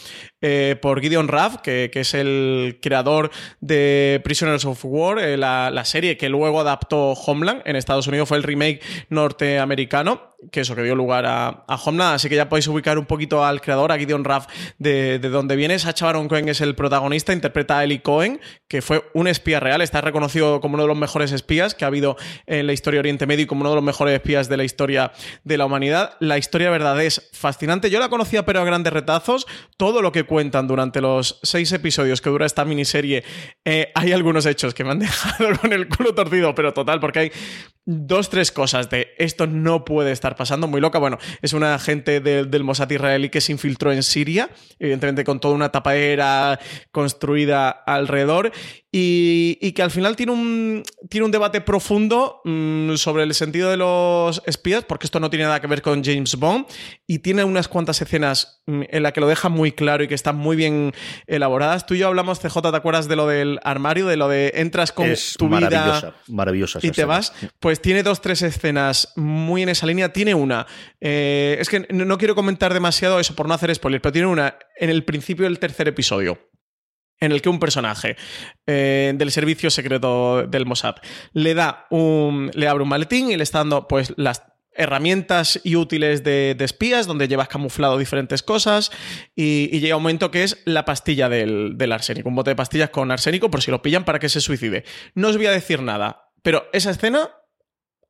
eh, por Gideon Raff, que, que es el creador de Prisoners of War, eh, la, la serie que luego adaptó Homeland en Estados Unidos. Fue el remake norteamericano, que eso que dio lugar a, a Homeland. Así que ya podéis ubicar un poquito al creador, a Gideon Raff, de, de dónde viene. Sacha Baron Cohen es el protagonista, interpreta a Ellie Cohen, que fue un espía real. Está reconocido como uno de los mejores espías que ha habido en la historia de Oriente Medio y como uno de los mejores espías de la historia de la humanidad. La historia verdad es fascinante. Yo la conocía, pero a grandes retazos. Todo lo que cuentan durante los seis episodios que dura esta miniserie, eh, hay algunos hechos que me han dejado con el culo torcido, pero total, porque hay dos, tres cosas de esto no puede estar pasando, muy loca. Bueno, es una agente de- del Mossad israelí que se infiltró en Siria, evidentemente con toda una tapadera construida alrededor, y, y que al final tiene un, tiene un debate profundo mm, sobre el sentido de los espías, porque esto no tiene nada que ver con James Bond, y tiene unas cuantas escenas mm, en las que lo deja muy claro y que están muy bien elaboradas. Tú y yo hablamos, CJ, ¿te acuerdas de lo del armario? De lo de entras con es tu vida maravillosa, y te escena. vas, pues tiene dos, tres escenas muy en esa línea. Tiene una, eh, es que no, quiero comentar demasiado eso por no hacer spoiler, pero tiene una en el principio del tercer episodio. En el que un personaje eh, del servicio secreto del Mossad le da un. le abre un maletín y le está dando pues las herramientas y útiles de, espías, donde llevas camuflado diferentes cosas, y, llega un momento que es la pastilla del arsénico, un bote de pastillas con arsénico por si lo pillan para que se suicide. No os voy a decir nada, pero esa escena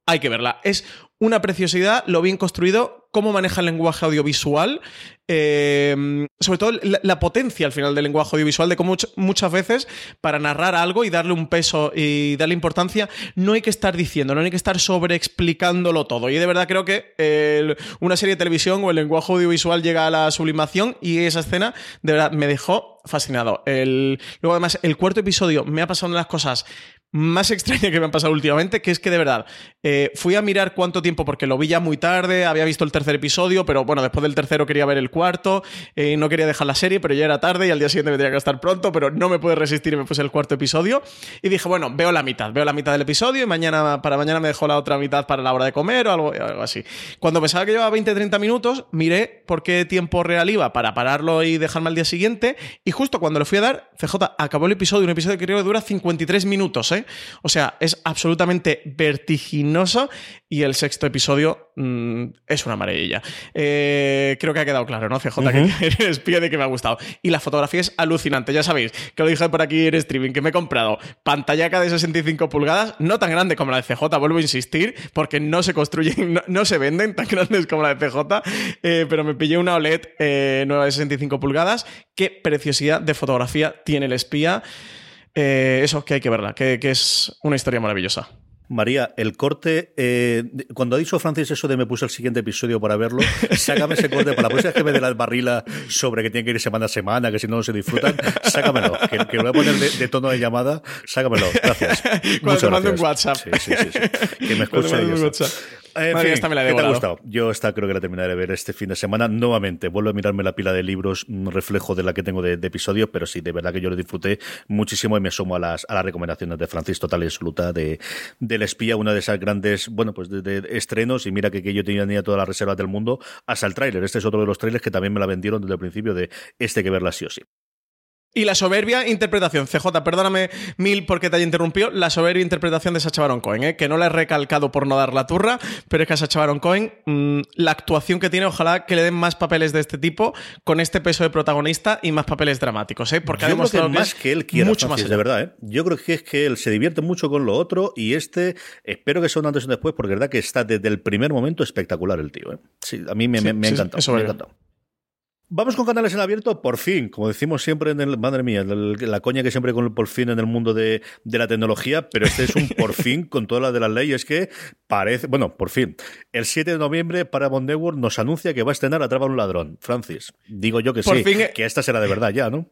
hay que verla. Es una preciosidad, lo bien construido, cómo maneja el lenguaje audiovisual, eh, sobre todo la, potencia al final del lenguaje audiovisual, de cómo much- muchas veces para narrar algo y darle un peso y darle importancia, no hay que estar diciendo, no hay que estar sobreexplicándolo todo. Y de verdad creo que eh, una serie de televisión o el lenguaje audiovisual llega a la sublimación y esa escena de verdad me dejó fascinado. El, luego además el cuarto episodio me ha pasado una de las cosas más extraña que me han pasado últimamente, que es que de verdad eh, fui a mirar cuánto tiempo, porque lo vi ya muy tarde, había visto el tercer episodio, pero bueno, después del tercero quería ver el cuarto, eh, no quería dejar la serie, pero ya era tarde y al día siguiente me tenía que estar pronto, pero no me pude resistir y me puse el cuarto episodio. Y dije, bueno, veo la mitad, veo la mitad del episodio y mañana, para mañana me dejo la otra mitad para la hora de comer o algo, algo así. Cuando pensaba que llevaba 20-30 minutos, miré por qué tiempo real iba para pararlo y dejarme al día siguiente, y justo cuando le fui a dar, CJ acabó el episodio, un episodio que creo que dura 53 minutos, ¿eh? O sea, es absolutamente vertiginoso y el sexto episodio mm, es una maravilla. Eh, creo que ha quedado claro, ¿no, CJ? Que eres pie de que me ha gustado. Y la fotografía es alucinante, ya sabéis, que lo dije por aquí en streaming, que me he comprado pantallaca de 65 pulgadas, no tan grande como la de CJ, vuelvo a insistir, porque no se construyen, no, se venden tan grandes como la de CJ, eh, pero me pillé una OLED eh, nueva de 65 pulgadas. Qué preciosidad de fotografía tiene el espía. Eh, eso que hay que verla, que, es una historia maravillosa. María, el corte, eh, cuando ha dicho Francis eso de me puse el siguiente episodio para verlo, sácame ese corte para la próxima que me dé la barrila sobre que tiene que ir semana a semana, que si no, no se disfrutan, sácamelo, que, que lo voy a poner de, tono de llamada, sácamelo, gracias. Cuando te mando un WhatsApp. Sí, sí, sí, Que me escuche. En fin, esta me la ¿qué te ha gustado? Yo esta creo que la terminaré de ver este fin de semana. Nuevamente, vuelvo a mirarme la pila de libros, un reflejo de la que tengo de, episodios, pero sí, de verdad que yo lo disfruté muchísimo y me sumo a las, a las recomendaciones de Francis total y absoluta de, del espía, una de esas grandes, bueno, pues de, estrenos. Y mira que, que yo tenía todas las reservas del mundo, hasta el tráiler. Este es otro de los trailers que también me la vendieron desde el principio de este que verla sí o sí. Y la soberbia interpretación, CJ, perdóname mil porque te haya interrumpido, la soberbia interpretación de Sacha Baron Cohen, ¿eh? que no la he recalcado por no dar la turra, pero es que a Sacha Baron Cohen, mm, la actuación que tiene, ojalá que le den más papeles de este tipo, con este peso de protagonista y más papeles dramáticos, ¿eh? porque Yo ha creo que más que él quiere, mucho más de verdad. ¿eh? Yo creo que es que él se divierte mucho con lo otro y este, espero que sea un antes y un después, porque es verdad que está desde el primer momento espectacular el tío. ¿eh? Sí, a mí me, me, ha encantado. me ha encantado. Vamos con canales en abierto, por fin, como decimos siempre en el, madre mía, la coña que siempre con el por fin en el mundo de, la tecnología, pero este es un por fin con todas las de las leyes que parece, bueno, por fin, el 7 de noviembre Paramount Network nos anuncia que va a estrenar Atrapa a un ladrón. Francis, digo yo que sí, eh, que esta será de verdad ya, ¿no?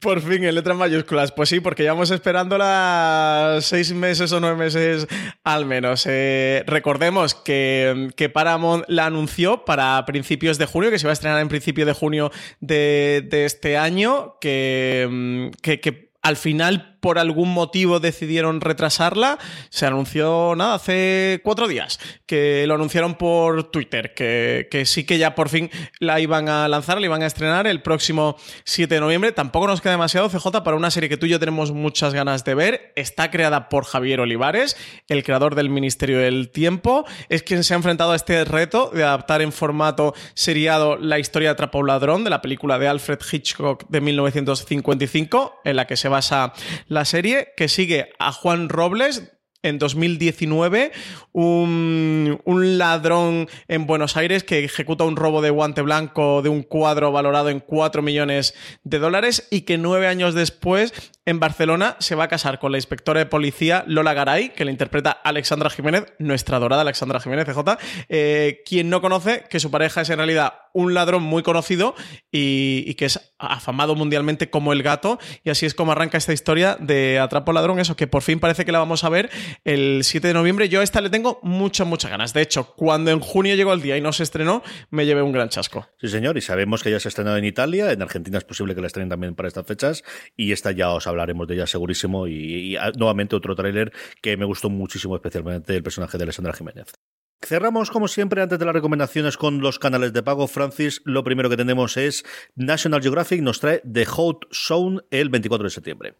Por fin, en letras mayúsculas. Pues sí, porque llevamos esperándola seis meses o nueve meses al menos. Eh, recordemos que, que, Paramount la anunció para principios de junio, que se va a estrenar en principio de junio de, este año, que, que, que al final por algún motivo decidieron retrasarla. Se anunció, nada, hace cuatro días, que lo anunciaron por Twitter, que, sí que ya por fin la iban a lanzar, la iban a estrenar el próximo 7 de noviembre. Tampoco nos queda demasiado CJ para una serie que tú y yo tenemos muchas ganas de ver. Está creada por Javier Olivares, el creador del Ministerio del Tiempo. Es quien se ha enfrentado a este reto de adaptar en formato seriado la historia de Atrapa un ladrón de la película de Alfred Hitchcock de 1955, en la que se basa la serie que sigue a Juan Robles en 2019 un, un, ladrón en Buenos Aires que ejecuta un robo de guante blanco de un cuadro valorado en 4 millones de dólares y que nueve años después en Barcelona se va a casar con la inspectora de policía Lola Garay, que la interpreta Alexandra Jiménez, nuestra adorada Alexandra Jiménez CJ, eh, quien no conoce que su pareja es en realidad un ladrón muy conocido y, que es afamado mundialmente como el gato. Y así es como arranca esta historia de Atrapo Ladrón, eso que por fin parece que la vamos a ver el 7 de noviembre. Yo a esta le tengo muchas, muchas ganas. De hecho, cuando en junio llegó el día y no se estrenó, me llevé un gran chasco. Sí, señor, y sabemos que ya se ha estrenado en Italia, en Argentina es posible que la estrenen también para estas fechas, y esta ya os hablaremos de ella segurísimo. Y, ah, nuevamente otro tráiler que me gustó muchísimo, especialmente el personaje de Alessandra Jiménez. Cerramos, como siempre, antes de las recomendaciones con los canales de pago. Francis, lo primero que tenemos es National Geographic nos trae The Hot Zone el 24 de septiembre.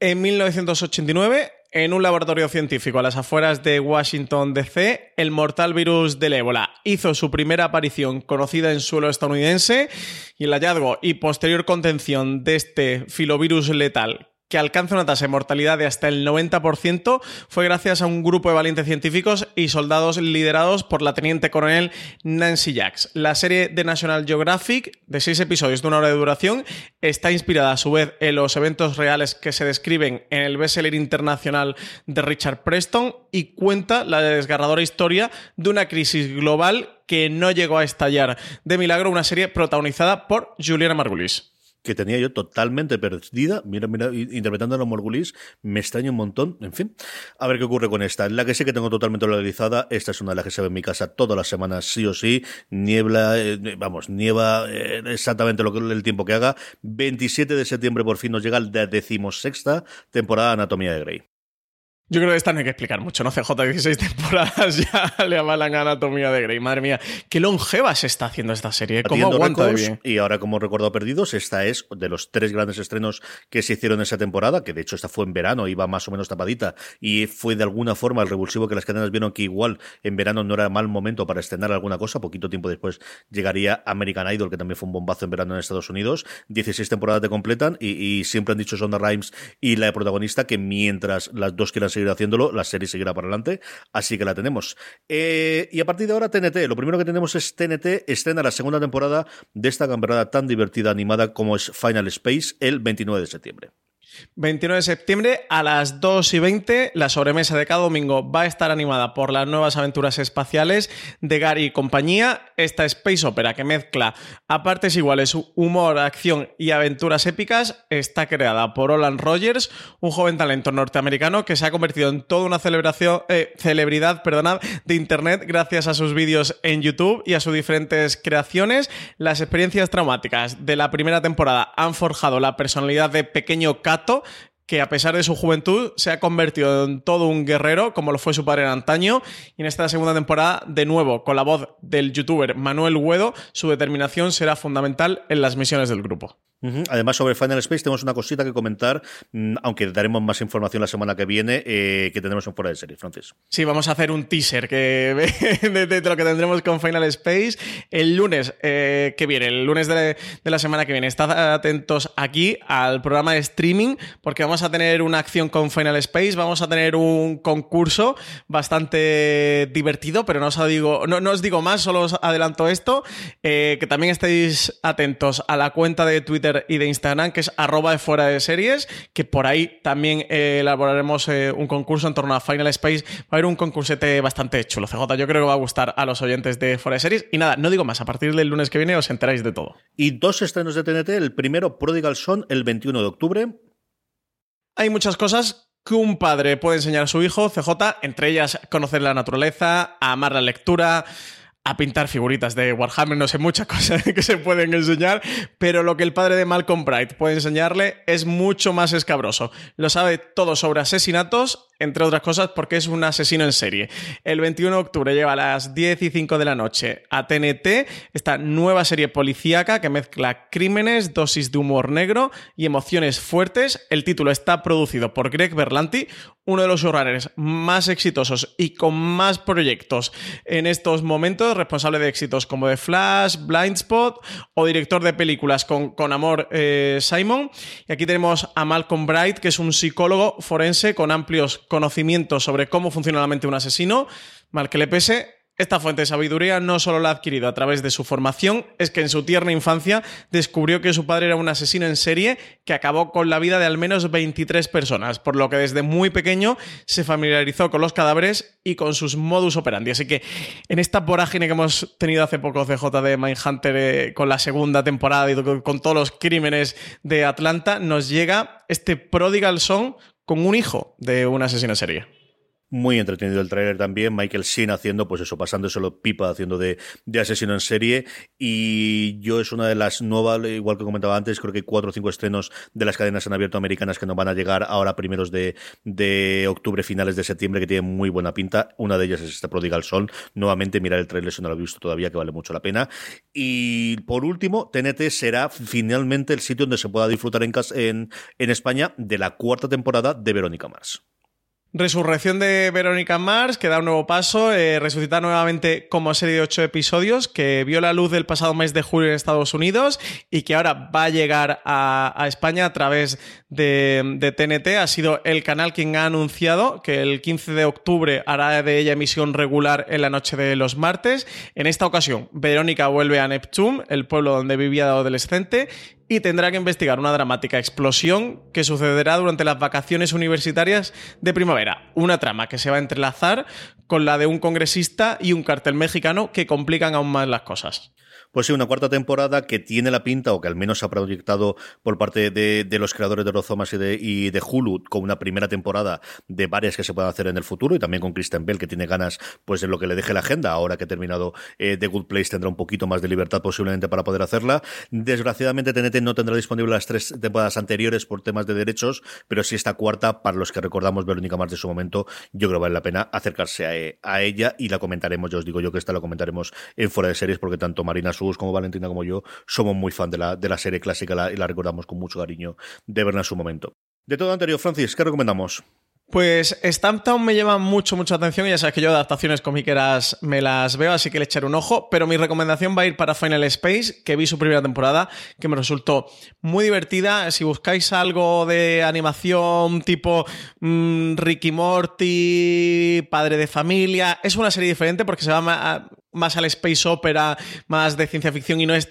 En 1989, en un laboratorio científico a las afueras de Washington, D.C., el mortal virus del ébola hizo su primera aparición conocida en suelo estadounidense y el hallazgo y posterior contención de este filovirus letal que alcanza una tasa de mortalidad de hasta el 90%, fue gracias a un grupo de valientes científicos y soldados liderados por la teniente coronel Nancy Jacks. La serie de National Geographic, de seis episodios de una hora de duración, está inspirada a su vez en los eventos reales que se describen en el bestseller internacional de Richard Preston y cuenta la desgarradora historia de una crisis global que no llegó a estallar de milagro, una serie protagonizada por Juliana Margulis. Que tenía yo totalmente perdida. Mira, mira, interpretando a los Morgulis, me extraña un montón. En fin, a ver qué ocurre con esta. La que sí que tengo totalmente realizada, esta es una de las que se ve en mi casa todas las semanas, sí o sí. Niebla, eh, vamos, nieva eh, exactamente lo que el tiempo que haga. 27 de septiembre por fin nos llega la decimosexta temporada de Anatomía de Grey. Yo creo que esta no hay que explicar mucho, ¿no? CJ, 16 temporadas ya le avalan Anatomía de Grey. Madre mía, qué longeva se está haciendo esta serie. ¿Cómo aguanta de bien? Y ahora, como recuerdo perdidos, esta es de los tres grandes estrenos que se hicieron esa temporada, que de hecho esta fue en verano, iba más o menos tapadita, y fue de alguna forma el revulsivo que las cadenas vieron que igual en verano no era mal momento para estrenar alguna cosa. Poquito tiempo después llegaría American Idol, que también fue un bombazo en verano en Estados Unidos. 16 temporadas te completan y, siempre han dicho Sonda Rhimes y la protagonista que mientras las dos quieran seguir haciéndolo, la serie seguirá para adelante, así que la tenemos. Eh, y a partir de ahora, TNT. Lo primero que tenemos es TNT estrena la segunda temporada de esta camperada tan divertida animada como es Final Space el 29 de septiembre. 29 de septiembre a las 2 y 20, la sobremesa de cada domingo va a estar animada por las nuevas aventuras espaciales de Gary y compañía. Esta space opera que mezcla a partes iguales humor, acción y aventuras épicas está creada por Olan Rogers, un joven talento norteamericano que se ha convertido en toda una celebración, eh, celebridad perdonad, de Internet gracias a sus vídeos en YouTube y a sus diferentes creaciones. Las experiencias traumáticas de la primera temporada han forjado la personalidad de pequeño Que a pesar de su juventud se ha convertido en todo un guerrero, como lo fue su padre antaño, y en esta segunda temporada, de nuevo, con la voz del youtuber Manuel Huedo, su determinación será fundamental en las misiones del grupo. Además, sobre Final Space tenemos una cosita que comentar, mm, aunque daremos más información la semana que viene, eh, que tenemos en fuera de serie, Francis. Sí, vamos a hacer un teaser de, lo que tendremos con Final Space el lunes eh, que viene, el lunes de, la semana que viene. Estad atentos aquí al programa de streaming, porque vamos a tener una acción con Final Space, vamos a tener un concurso bastante divertido, pero no os digo, no, os digo más, solo os adelanto esto, eh, que también estéis atentos a la cuenta de Twitter y de Instagram, que es arroba de fuera de series, que por ahí también eh, elaboraremos eh, un concurso en torno a Final Space. Va a haber un concursete bastante chulo, CJ. Yo creo que va a gustar a los oyentes de fuera de series. Y nada, no digo más, a partir del lunes que viene os enteráis de todo. Y dos estrenos de TNT, el primero Prodigal Son el 21 de octubre. Hay muchas cosas que un padre puede enseñar a su hijo, CJ, entre ellas conocer la naturaleza, amar la lectura, a pintar figuritas de Warhammer, no sé, muchas cosas que se pueden enseñar, pero lo que el padre de Malcolm Bright puede enseñarle es mucho más escabroso. Lo sabe todo sobre asesinatos entre otras cosas porque es un asesino en serie. El 21 de octubre lleva a las 10 y 5 de la noche a TNT esta nueva serie policíaca que mezcla crímenes, dosis de humor negro y emociones fuertes. El título está producido por Greg Berlanti, uno de los showrunners más exitosos y con más proyectos en estos momentos, responsable de éxitos como The Flash, Blindspot o director de películas con, con Amor eh, Simon. Y aquí tenemos a Malcolm Bright, que es un psicólogo forense con amplios conocimiento sobre cómo funciona la mente de un asesino, mal que le pese, esta fuente de sabiduría no solo la ha adquirido a través de su formación, es que en su tierna infancia descubrió que su padre era un asesino en serie que acabó con la vida de al menos 23 personas, por lo que desde muy pequeño se familiarizó con los cadáveres y con sus modus operandi. Así que en esta vorágine que hemos tenido hace poco CJ de Mindhunter eh, con la segunda temporada y con todos los crímenes de Atlanta, nos llega este Prodigal Son con un hijo de un asesino en serie. Muy entretenido el trailer también. Michael Sheen haciendo, pues eso, pasándoselo pipa, haciendo de, de, asesino en serie. Y yo es una de las nuevas, igual que comentaba antes, creo que cuatro o cinco estrenos de las cadenas en abierto americanas que nos van a llegar ahora primeros de, de octubre, finales de septiembre, que tienen muy buena pinta. Una de ellas es esta Prodigal Sol. Nuevamente, mirar el trailer si no lo he visto todavía, que vale mucho la pena. Y por último, TNT será finalmente el sitio donde se pueda disfrutar en, en, en España de la cuarta temporada de Verónica Mars. Resurrección de Verónica Mars, que da un nuevo paso, eh, resucita nuevamente como serie de ocho episodios, que vio la luz del pasado mes de julio en Estados Unidos y que ahora va a llegar a, España a través de, de, TNT. Ha sido el canal quien ha anunciado que el 15 de octubre hará de ella emisión regular en la noche de los martes. En esta ocasión, Verónica vuelve a Neptune, el pueblo donde vivía de adolescente, y tendrá que investigar una dramática explosión que sucederá durante las vacaciones universitarias de primavera. Una trama que se va a entrelazar con la de un congresista y un cartel mexicano que complican aún más las cosas. Pues sí, una cuarta temporada que tiene la pinta, o que al menos se ha proyectado por parte de, los creadores de Rozomas y de, Hulu, con una primera temporada de varias que se puedan hacer en el futuro, y también con Kristen Bell, que tiene ganas pues de lo que le deje la agenda. Ahora que ha terminado eh, The Good Place, tendrá un poquito más de libertad posiblemente para poder hacerla. Desgraciadamente, TNT no tendrá disponible las tres temporadas anteriores por temas de derechos, pero sí esta cuarta, para los que recordamos Verónica Mars de su momento, yo creo que vale la pena acercarse a, a ella y la comentaremos. Yo os digo yo que esta la comentaremos en fuera de series, porque tanto Marina Como Valentina como yo somos muy fan de la, de la serie clásica y la recordamos con mucho cariño de verla en su momento. De todo anterior, Francis, ¿qué recomendamos? Pues Stamptown me llama mucho, mucha atención y ya sabes que yo adaptaciones comiqueras me las veo, así que le echaré un ojo. Pero mi recomendación va a ir para Final Space, que vi su primera temporada, que me resultó muy divertida. Si buscáis algo de animación tipo mm, Ricky Morty, Padre de Familia, es una serie diferente porque se va más al space opera, más de ciencia ficción y no es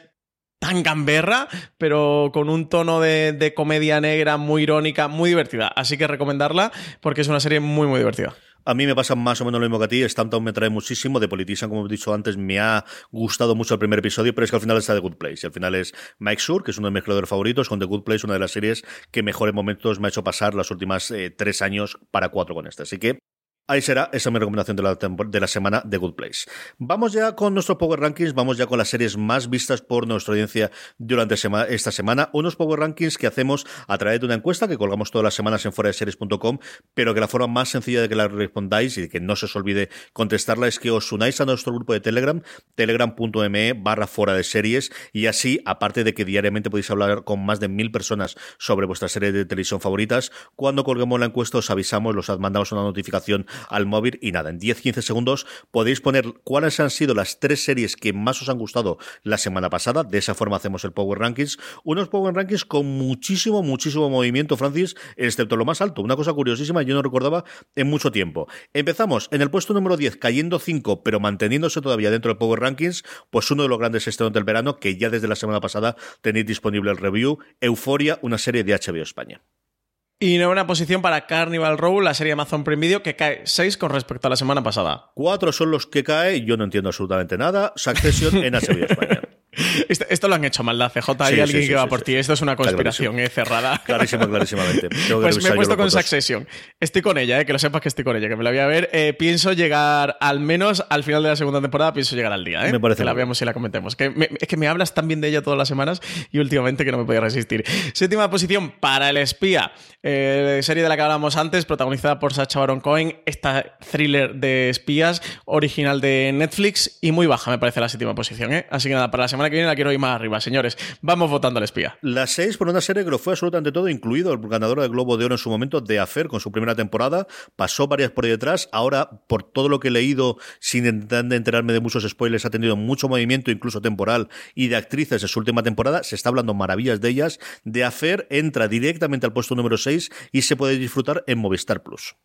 tan gamberra, pero con un tono de, comedia negra muy irónica, muy divertida. Así que recomendarla porque es una serie muy, muy divertida. A mí me pasa más o menos lo mismo que a ti. Stamptown me trae muchísimo. De Politician, como he dicho antes, me ha gustado mucho el primer episodio, pero es que al final está The Good Place. Y al final es Mike Sur, que es uno de mis creadores favoritos, con The Good Place, una de las series que mejores momentos me ha hecho pasar los últimos eh, tres años para cuatro con este. Así que Ahí será, esa es mi recomendación de la, de la semana de Good Place. Vamos ya con nuestros Power Rankings, vamos ya con las series más vistas por nuestra audiencia durante esta semana. Unos Power Rankings que hacemos a través de una encuesta que colgamos todas las semanas en fueradeseries.com, pero que la forma más sencilla de que la respondáis y de que no se os olvide contestarla es que os unáis a nuestro grupo de Telegram, telegram.me barra fuera de series, y así, aparte de que diariamente podéis hablar con más de mil personas sobre vuestras series de televisión favoritas, cuando colguemos la encuesta os avisamos, los mandamos una notificación al móvil y nada, en 10-15 segundos podéis poner cuáles han sido las tres series que más os han gustado la semana pasada. De esa forma hacemos el Power Rankings. Unos Power Rankings con muchísimo, muchísimo movimiento, Francis, excepto lo más alto. Una cosa curiosísima, yo no recordaba en mucho tiempo. Empezamos en el puesto número 10, cayendo 5, pero manteniéndose todavía dentro del Power Rankings, pues uno de los grandes estrenos del verano, que ya desde la semana pasada tenéis disponible el review, Euforia, una serie de HBO España. Y novena posición para Carnival Row, la serie Amazon Prime Video, que cae 6 con respecto a la semana pasada. Cuatro son los que cae, yo no entiendo absolutamente nada. Succession en HBO España. Esto, esto lo han hecho mal, la CJ. Hay Sí, alguien sí, que va por ti. Esto es una conspiración eh, cerrada. Clarísima, clarísimamente. Tengo Pues me he puesto con. Succession. Estoy con ella, eh, que lo sepas que estoy con ella, que me la voy a ver. Eh, pienso llegar, al menos al final de la segunda temporada, pienso llegar al día. ¿eh? Me parece que la veamos y la comentemos. Que me- es que me hablas tan bien de ella todas las semanas y últimamente que no me podía resistir. Séptima posición para El Espía, serie de la que hablábamos antes, protagonizada por Sacha Baron Cohen. Esta thriller de espías, original de Netflix y muy baja, me parece la séptima posición. ¿eh? Así que nada, para la semana que viene la quiero ir más arriba, señores. Vamos votando al espía. Las seis por una serie que lo fue absolutamente todo, incluido el ganador del Globo de Oro en su momento, de Affair, con su primera temporada. Pasó varias por ahí detrás. Ahora, por todo lo que he leído, sin enterarme de muchos spoilers, ha tenido mucho movimiento, incluso temporal, y de actrices de su última temporada. Se está hablando maravillas de ellas. De Affair entra directamente al puesto número 6 y se puede disfrutar en Movistar Plus.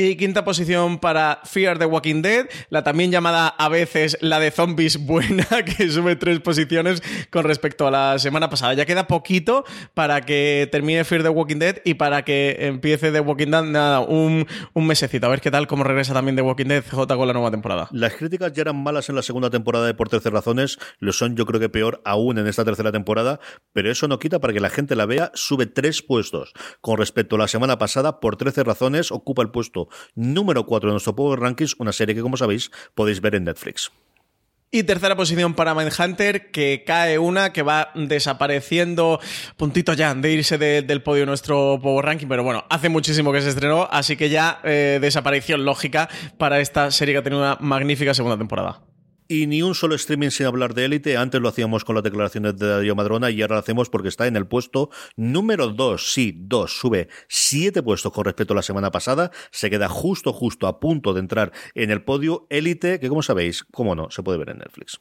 Y quinta posición para Fear the Walking Dead, la también llamada a veces la de zombies buena, que sube tres posiciones con respecto a la semana pasada. Ya queda poquito para que termine Fear the Walking Dead y para que empiece The Walking Dead, nada, un, un mesecito. A ver qué tal, cómo regresa también The Walking Dead CJ con la nueva temporada. Las críticas ya eran malas en la segunda temporada de Por 13 Razones, lo son yo creo que peor aún en esta tercera temporada, pero eso no quita para que la gente la vea, sube tres puestos con respecto a la semana pasada, Por 13 Razones ocupa el puesto número 4 de nuestro Power Rankings, una serie que como sabéis podéis ver en Netflix. Y tercera posición para Mindhunter, que cae una, que va desapareciendo, puntito ya de irse de- del podio nuestro Power Ranking, pero bueno, hace muchísimo que se estrenó, así que ya eh, desaparición lógica para esta serie que ha tenido una magnífica segunda temporada. Y ni un solo streaming sin hablar de élite. Antes lo hacíamos con las declaraciones de Darío Madrona y ahora lo hacemos porque está en el puesto número 2. Sí, 2. Sube 7 puestos con respecto a la semana pasada. Se queda justo, justo a punto de entrar en el podio élite, que como sabéis, cómo no, se puede ver en Netflix.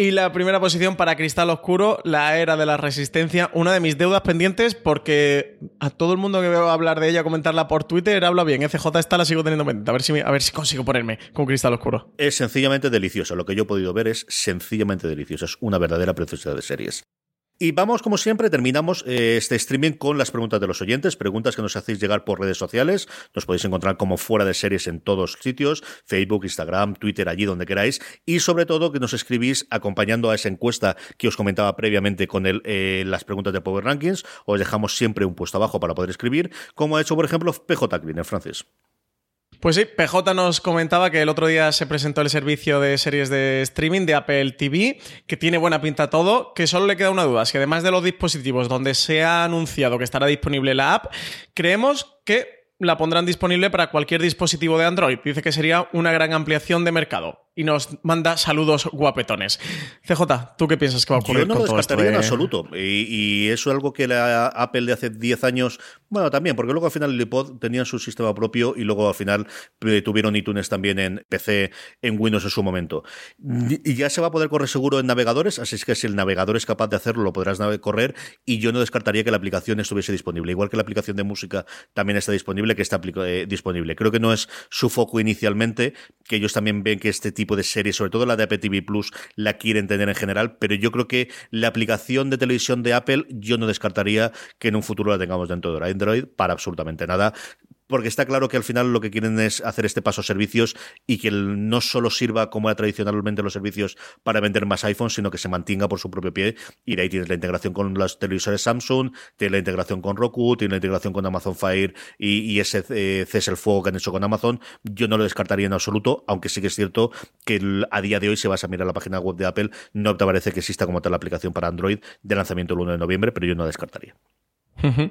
Y la primera posición para Cristal Oscuro, la era de la resistencia, una de mis deudas pendientes porque a todo el mundo que veo hablar de ella, comentarla por Twitter, habla bien. FJ esta la sigo teniendo pendiente, a ver si, a ver si consigo ponerme con Cristal Oscuro. Es sencillamente deliciosa. Lo que yo he podido ver es sencillamente deliciosa. Es una verdadera preciosidad de series. Y vamos, como siempre, terminamos eh, este streaming con las preguntas de los oyentes, preguntas que nos hacéis llegar por redes sociales. Nos podéis encontrar como fuera de series en todos sitios, Facebook, Instagram, Twitter, allí donde queráis. Y sobre todo que nos escribís acompañando a esa encuesta que os comentaba previamente con el, eh, las preguntas de Power Rankings. Os dejamos siempre un puesto abajo para poder escribir, como ha hecho, por ejemplo, PJ Cleaner, Francis. Pues sí, PJ nos comentaba que el otro día se presentó el servicio de series de streaming de Apple TV, que tiene buena pinta todo, que solo le queda una duda, si además de los dispositivos donde se ha anunciado que estará disponible la app, creemos que la pondrán disponible para cualquier dispositivo de Android. Dice que sería una gran ampliación de mercado y nos manda saludos guapetones. CJ, ¿tú qué piensas que va a ocurrir Yo no con lo todo esto? descartaría en de- absoluto. Y, y eso es algo que la Apple de hace 10 años, bueno, también, porque luego al final el iPod tenían su sistema propio y luego al final eh, tuvieron iTunes también en PC, en Windows en su momento. Y ya se va a poder correr seguro en navegadores, así es que si el navegador es capaz de hacerlo, lo podrás correr y yo no descartaría que la aplicación estuviese disponible. Igual que la aplicación de música también está disponible, que está eh, disponible. Creo que no es su foco inicialmente, que ellos también ven que este tipo de series, sobre todo la de Apple TV Plus, la quieren tener en general, pero yo creo que la aplicación de televisión de Apple, yo no descartaría que en un futuro la tengamos dentro de Android para absolutamente nada. Porque está claro que al final lo que quieren es hacer este paso a servicios y que no solo sirva como era tradicionalmente los servicios para vender más iPhones, sino que se mantenga por su propio pie. Y de ahí tienes la integración con los televisores Samsung, tienes la integración con Roku, tienes la integración con Amazon Fire y, ese eh, el fuego que han hecho con Amazon. Yo no lo descartaría en absoluto, aunque sí que es cierto que a día de hoy, si vas a mirar la página web de Apple, no te parece que exista como tal la aplicación para Android de lanzamiento el 1 de noviembre, pero yo no descartaría. Ujú.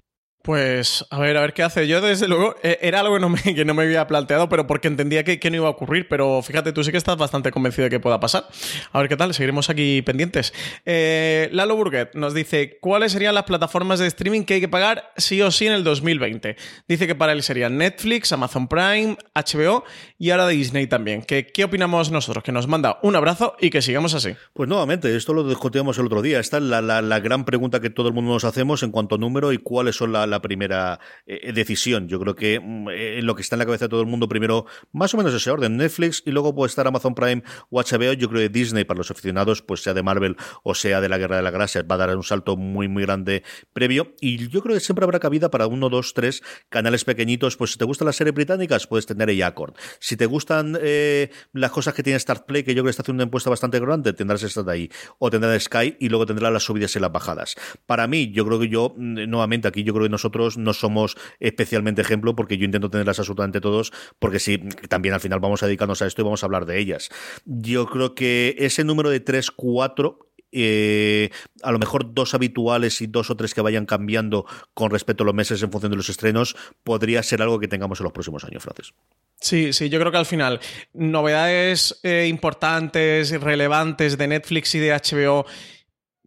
Pues a ver, a ver qué hace. Yo, desde luego, eh, era algo que no me, que había planteado, pero porque entendía que, que no iba a ocurrir. Pero fíjate, tú sí que estás bastante convencido de que pueda pasar. A ver qué tal, seguiremos aquí pendientes. Eh, Lalo Burguet nos dice: ¿Cuáles serían las plataformas de streaming que hay que pagar sí o sí en el 2020? Dice que para él serían Netflix, Amazon Prime, HBO y ahora Disney también. ¿Qué, ¿Qué opinamos nosotros? Que nos manda un abrazo y que sigamos así. Pues nuevamente, esto lo discutíamos el otro día. Esta es la, gran pregunta que todo el mundo nos hacemos en cuanto a número y cuáles son la, primera eh, decisión. Yo creo que mm, eh, lo que está en la cabeza de todo el mundo, primero, más o menos ese orden, Netflix y luego puede estar Amazon Prime o HBO. Yo creo que Disney, para los aficionados, pues sea de Marvel o sea de la Guerra de la Galaxia, va a dar un salto muy, muy grande previo. Y yo creo que siempre habrá cabida para uno, dos, tres canales pequeñitos. Pues si te gustan las series británicas, puedes tener Acorn. Si te gustan eh, las cosas que tiene Start Play, que yo creo que está haciendo una encuesta bastante grande, tendrás esta de ahí. O tendrás Sky y luego tendrás las subidas y las bajadas. Para mí, yo creo que yo, mm, nuevamente, aquí yo creo que nosotros no somos especialmente ejemplo porque yo intento tenerlas absolutamente todos, porque sí, también al final vamos a dedicarnos a esto y vamos a hablar de ellas. Yo creo que ese número de 3, 4 eh, a lo mejor dos habituales y dos o tres que vayan cambiando con respecto a los meses en función de los estrenos, podría ser algo que tengamos en los próximos años, Francis. Sí, sí, yo creo que al final novedades eh, importantes, relevantes de Netflix y de HBO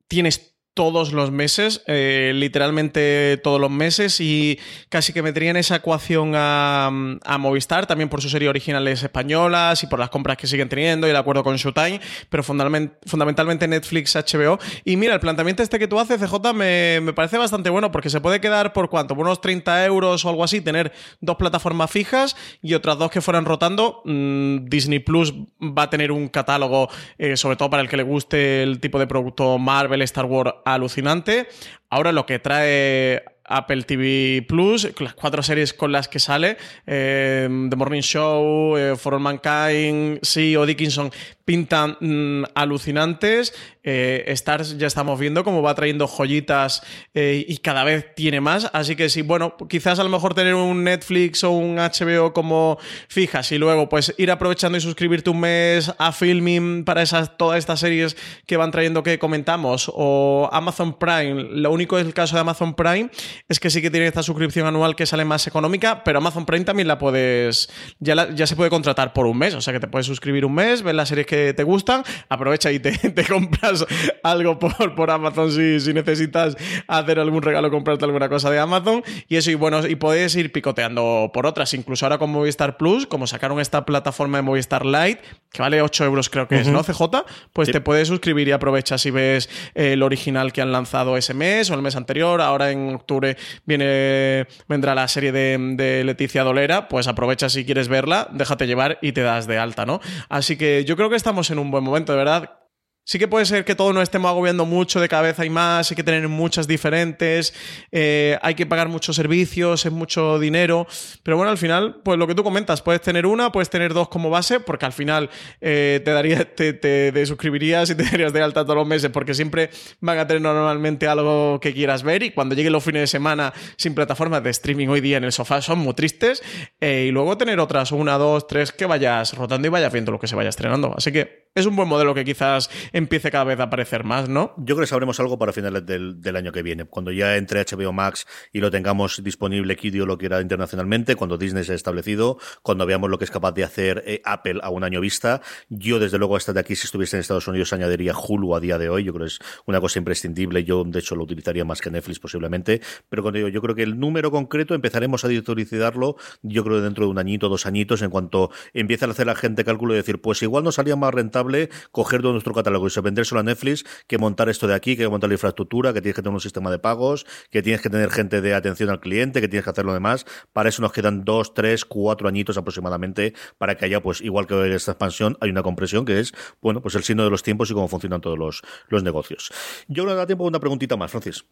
tienes todos los meses, eh, literalmente todos los meses, y casi que meterían esa ecuación a, a, Movistar, también por sus series originales españolas y por las compras que siguen teniendo y el acuerdo con Showtime, pero fundamentalmente, Netflix, HBO. Y mira, el planteamiento este que tú haces, CJ, me, me, parece bastante bueno, porque se puede quedar por cuánto, por unos 30 euros o algo así, tener dos plataformas fijas y otras dos que fueran rotando. Mm, Disney Plus va a tener un catálogo, eh, sobre todo para el que le guste el tipo de producto Marvel, Star Wars, alucinante. Ahora lo que trae Apple TV Plus, las cuatro series con las que sale, eh, The Morning Show, eh, For All Mankind, sí o Dickinson, pintan mmm, alucinantes. Eh, Stars ya estamos viendo cómo va trayendo joyitas eh, y cada vez tiene más. Así que sí, bueno, quizás a lo mejor tener un Netflix o un HBO como fijas y luego pues ir aprovechando y suscribirte un mes a Filming para esas, todas estas series que van trayendo que comentamos o Amazon Prime. Lo único es el caso de Amazon Prime es que sí que tiene esta suscripción anual que sale más económica, pero Amazon Prime también la puedes, ya, ya se puede contratar por un mes, o sea que te puedes suscribir un mes, ver las series que te gustan, aprovecha y te, te compras algo por, por Amazon si, si, necesitas hacer algún regalo, comprarte alguna cosa de Amazon y eso, y bueno, y puedes ir picoteando por otras, incluso ahora con Movistar Plus, como sacaron esta plataforma de Movistar Lite, que vale 8 euros creo que uh -huh. es, ¿no, CJ? Pues sí. te puedes suscribir y aprovechas si ves el original que han lanzado ese mes o el mes anterior, ahora en octubre viene vendrá la serie de, de, Leticia Dolera, pues aprovecha si quieres verla, déjate llevar y te das de alta, ¿no? Así que yo creo que estamos en un buen momento, de verdad. Sí que puede ser que todo nos estemos agobiando mucho de cabeza y más, hay que tener muchas diferentes, eh, hay que pagar muchos servicios, es mucho dinero, pero bueno, al final, pues lo que tú comentas, puedes tener una, puedes tener dos como base, porque al final eh, te daría, te, te, suscribirías y te darías de alta todos los meses, porque siempre van a tener normalmente algo que quieras ver y cuando lleguen los fines de semana sin plataformas de streaming hoy día en el sofá son muy tristes, eh, y luego tener otras, una, dos, tres, que vayas rotando y vayas viendo lo que se vaya estrenando. Así que es un buen modelo que quizás empiece cada vez a aparecer más, ¿no? Yo creo que sabremos algo para finales del, año que viene, cuando ya entre HBO Max y lo tengamos disponible Kidio lo quiera internacionalmente, cuando Disney se ha establecido, cuando veamos lo que es capaz de hacer eh, Apple a un año vista. Yo, desde luego, hasta de aquí, si estuviese en Estados Unidos, añadiría Hulu a día de hoy. Yo creo que es una cosa imprescindible. Yo, de hecho, lo utilizaría más que Netflix posiblemente. Pero cuando digo, yo creo que el número concreto empezaremos a editorializarlo, yo creo dentro de un añito, dos añitos, en cuanto empiece a hacer la gente cálculo y decir, pues igual nos salía más rentable coger todo nuestro catálogo y vendérselo a Netflix que montar esto de aquí, que montar la infraestructura, que tienes que tener un sistema de pagos, que tienes que tener gente de atención al cliente, que tienes que hacer lo demás. Para eso nos quedan dos, tres, cuatro añitos aproximadamente para que haya, pues, igual que esta expansión, hay una compresión que es, bueno, pues el signo de los tiempos y cómo funcionan todos los, los negocios. Yo no da tiempo una preguntita más, Francis.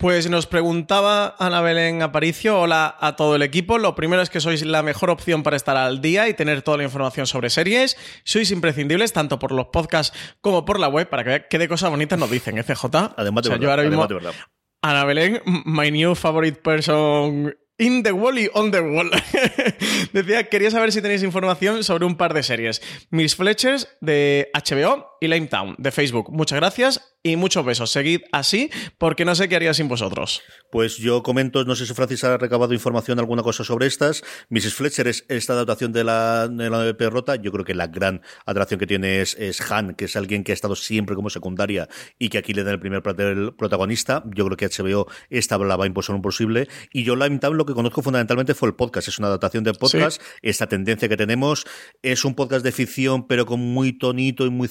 Pues nos preguntaba Ana Belén Aparicio, hola a todo el equipo. Lo primero es que sois la mejor opción para estar al día y tener toda la información sobre series. Sois imprescindibles tanto por los podcasts como por la web para que vean qué de cosas bonitas nos dicen, FJ. Además de, verdad, además de verdad. Ana Belén, my new favorite person In the Wall y On the Wall. Decía, quería saber si tenéis información sobre un par de series. Miss Fletchers de HBO y Lame Town de Facebook. Muchas gracias y muchos besos. Seguid así porque no sé qué haría sin vosotros. Pues yo comento, no sé si Francis ha recabado información, alguna cosa sobre estas. Mrs. Fletcher es esta adaptación de la, de la Rota. Yo creo que la gran atracción que tiene es, Han, que es alguien que ha estado siempre como secundaria y que aquí le da el primer protagonista. Yo creo que HBO esta la va a imponer un posible. Y yo Lime Town lo que conozco fundamentalmente fue el podcast. Es una adaptación del podcast. Esta tendencia que tenemos es un podcast de ficción, pero con muy tonito y muy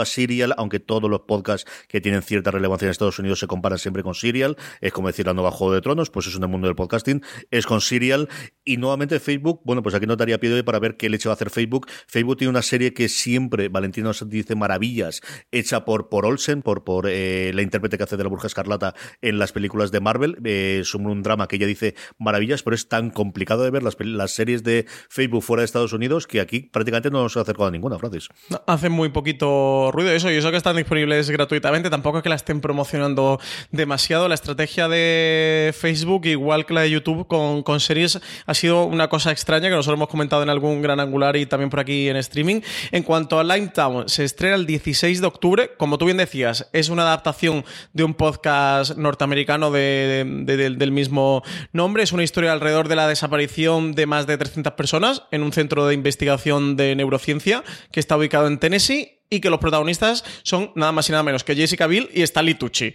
a Serial, aunque todos los podcasts que tienen cierta relevancia en Estados Unidos se comparan siempre con Serial. Es como decir la nueva Juego de Tronos, pues es en el mundo del podcasting. Es con Serial. Y nuevamente Facebook, bueno, pues aquí no daría pie para ver qué leche va a hacer Facebook. Facebook tiene una serie que siempre, Valentina nos dice maravillas, hecha por, por Olsen, por, por eh, la intérprete que hace de la Burja Escarlata en las películas de Marvel. Eh, es un drama que ella dice maravillas, pero es tan complicado de ver las, las series de Facebook fuera de Estados Unidos que aquí prácticamente no nos ha acercado a ninguna, Francis. hace muy poquito ruido eso, y eso que están disponibles gratuitamente, tampoco es que la estén promocionando demasiado. La estrategia de Facebook, igual que la de YouTube con, con series, ha sido una cosa extraña que nosotros hemos comentado en algún gran angular y también por aquí en streaming. En cuanto a Limetown, se estrena el 16 de octubre. Como tú bien decías, es una adaptación de un podcast norteamericano del mismo nombre. Es una historia alrededor de la desaparición de más de 300 personas en un centro de investigación de neurociencia que está ubicado en Tennessee y que los protagonistas son nada más y nada menos que Jessica Biel y Stanley Tucci.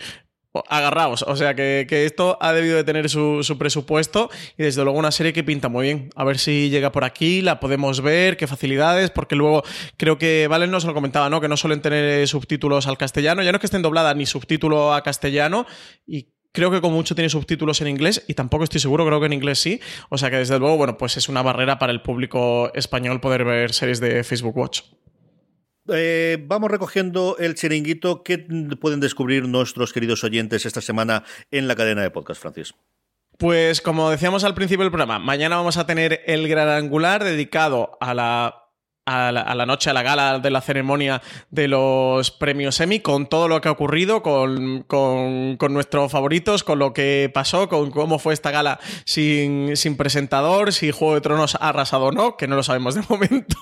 Agarraos, o sea que, esto ha debido de tener su, presupuesto y desde luego una serie que pinta muy bien. A ver si llega por aquí, la podemos ver, qué facilidades, porque luego creo que Valen nos lo comentaba, ¿no? Que no suelen tener subtítulos al castellano, ya no es que estén dobladas ni subtítulo a castellano y Creo que como mucho tiene subtítulos en inglés y tampoco estoy seguro, creo que en inglés sí. O sea que desde luego, bueno, pues es una barrera para el público español poder ver series de Facebook Watch. Eh, vamos recogiendo el chiringuito. ¿Qué pueden descubrir nuestros queridos oyentes esta semana en la cadena de podcast, Francis? Pues como decíamos al principio del programa, mañana vamos a tener el gran angular dedicado a la a la, noche, a la gala de la ceremonia de los premios Emmy, con todo lo que ha ocurrido, con, nuestros favoritos, con lo que pasó, con cómo fue esta gala sin, sin presentador, si Juego de Tronos ha arrasado o no, que no lo sabemos de momento,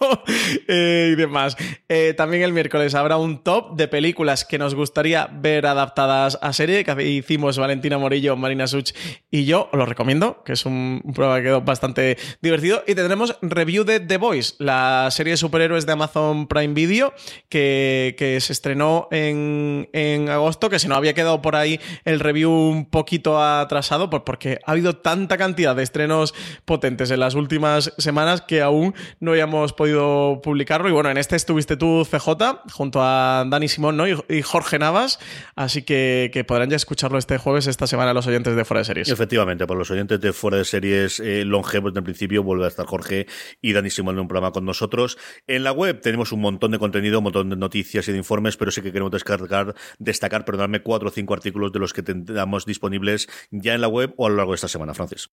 eh, y demás. Eh, también el miércoles habrá un top de películas que nos gustaría ver adaptadas a serie, que hicimos Valentina Morillo, Marina Such y yo, os lo recomiendo, que es un, un prueba que quedó bastante divertido, y tendremos review de The Voice, la serie superhéroes de Amazon Prime Video, que, se estrenó en, agosto, que si no había quedado por ahí el review un poquito atrasado, pues porque ha habido tanta cantidad de estrenos potentes en las últimas semanas que aún no habíamos podido publicarlo. Y bueno, en este estuviste tú, CJ, junto a Dani Simón y, Jorge Navas, así que, podrán ya escucharlo este jueves, esta semana, los oyentes de Fuera de Series. Efectivamente, por los oyentes de Fuera de Series eh, longevos, en principio, vuelve a estar Jorge y Dani Simón en un programa con nosotros. En la web tenemos un montón de contenido, un montón de noticias y de informes, pero sí que queremos descargar, destacar, perdonadme, cuatro o cinco artículos de los que tengamos disponibles ya en la web o a lo largo de esta semana, Francis.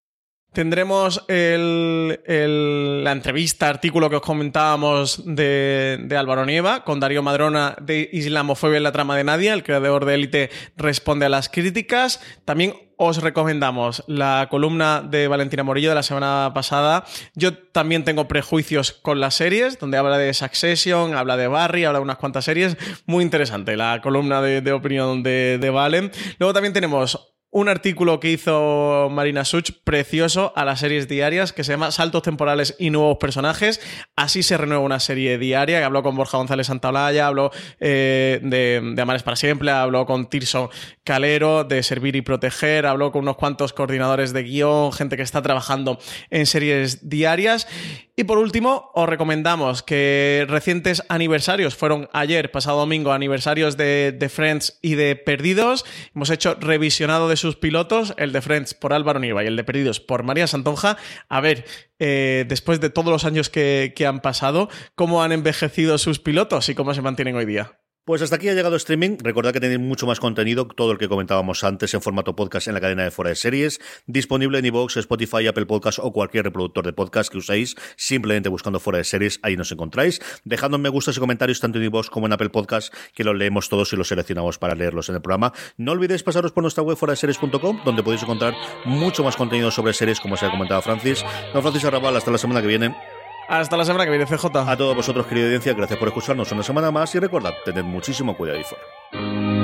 Tendremos el, la entrevista, artículo que os comentábamos de, de, Álvaro Nieva con Darío Madrona de Islamofobia en la trama de Nadia, el creador de Élite responde a las críticas. También os recomendamos la columna de Valentina Morillo de la semana pasada. Yo también tengo prejuicios con las series, donde habla de Succession, habla de Barry, habla de unas cuantas series. Muy interesante la columna de, opinión de, de Valen. Luego también tenemos un artículo que hizo Marina Such precioso a las series diarias que se llama Saltos temporales y nuevos personajes. Así se renueva una serie diaria habló con Borja González Santaolalla, habló eh, de, de Amares para siempre, habló con Tirso Calero de Servir y Proteger, habló con unos cuantos coordinadores de guion, gente que está trabajando en series diarias. Y por último, os recomendamos que recientes aniversarios fueron ayer, pasado domingo, aniversarios de, de Friends y de Perdidos. Hemos hecho revisionado de sus pilotos, el de Friends por Álvaro Niva y el de Perdidos por María Santonja. A ver, eh, después de todos los años que, que han pasado, cómo han envejecido sus pilotos y cómo se mantienen hoy día. Pues hasta aquí ha llegado streaming. Recordad que tenéis mucho más contenido, todo el que comentábamos antes en formato podcast en la cadena de Fuera de Series, disponible en iVoox, Spotify, Apple Podcast o cualquier reproductor de podcast que uséis, simplemente buscando Fuera de Series, ahí nos encontráis. Dejadnos me gustas y comentarios tanto en iVoox como en Apple Podcast, que los leemos todos y los seleccionamos para leerlos en el programa. No olvidéis pasaros por nuestra web fuera de series.com, donde podéis encontrar mucho más contenido sobre series, como se ha comentado Francis. Don Francis Arrabal, hasta la semana que viene. Hasta la semana que viene, CJ. A todos vosotros, querida audiencia, gracias por escucharnos una semana más y recordad, tened muchísimo cuidado y fuera.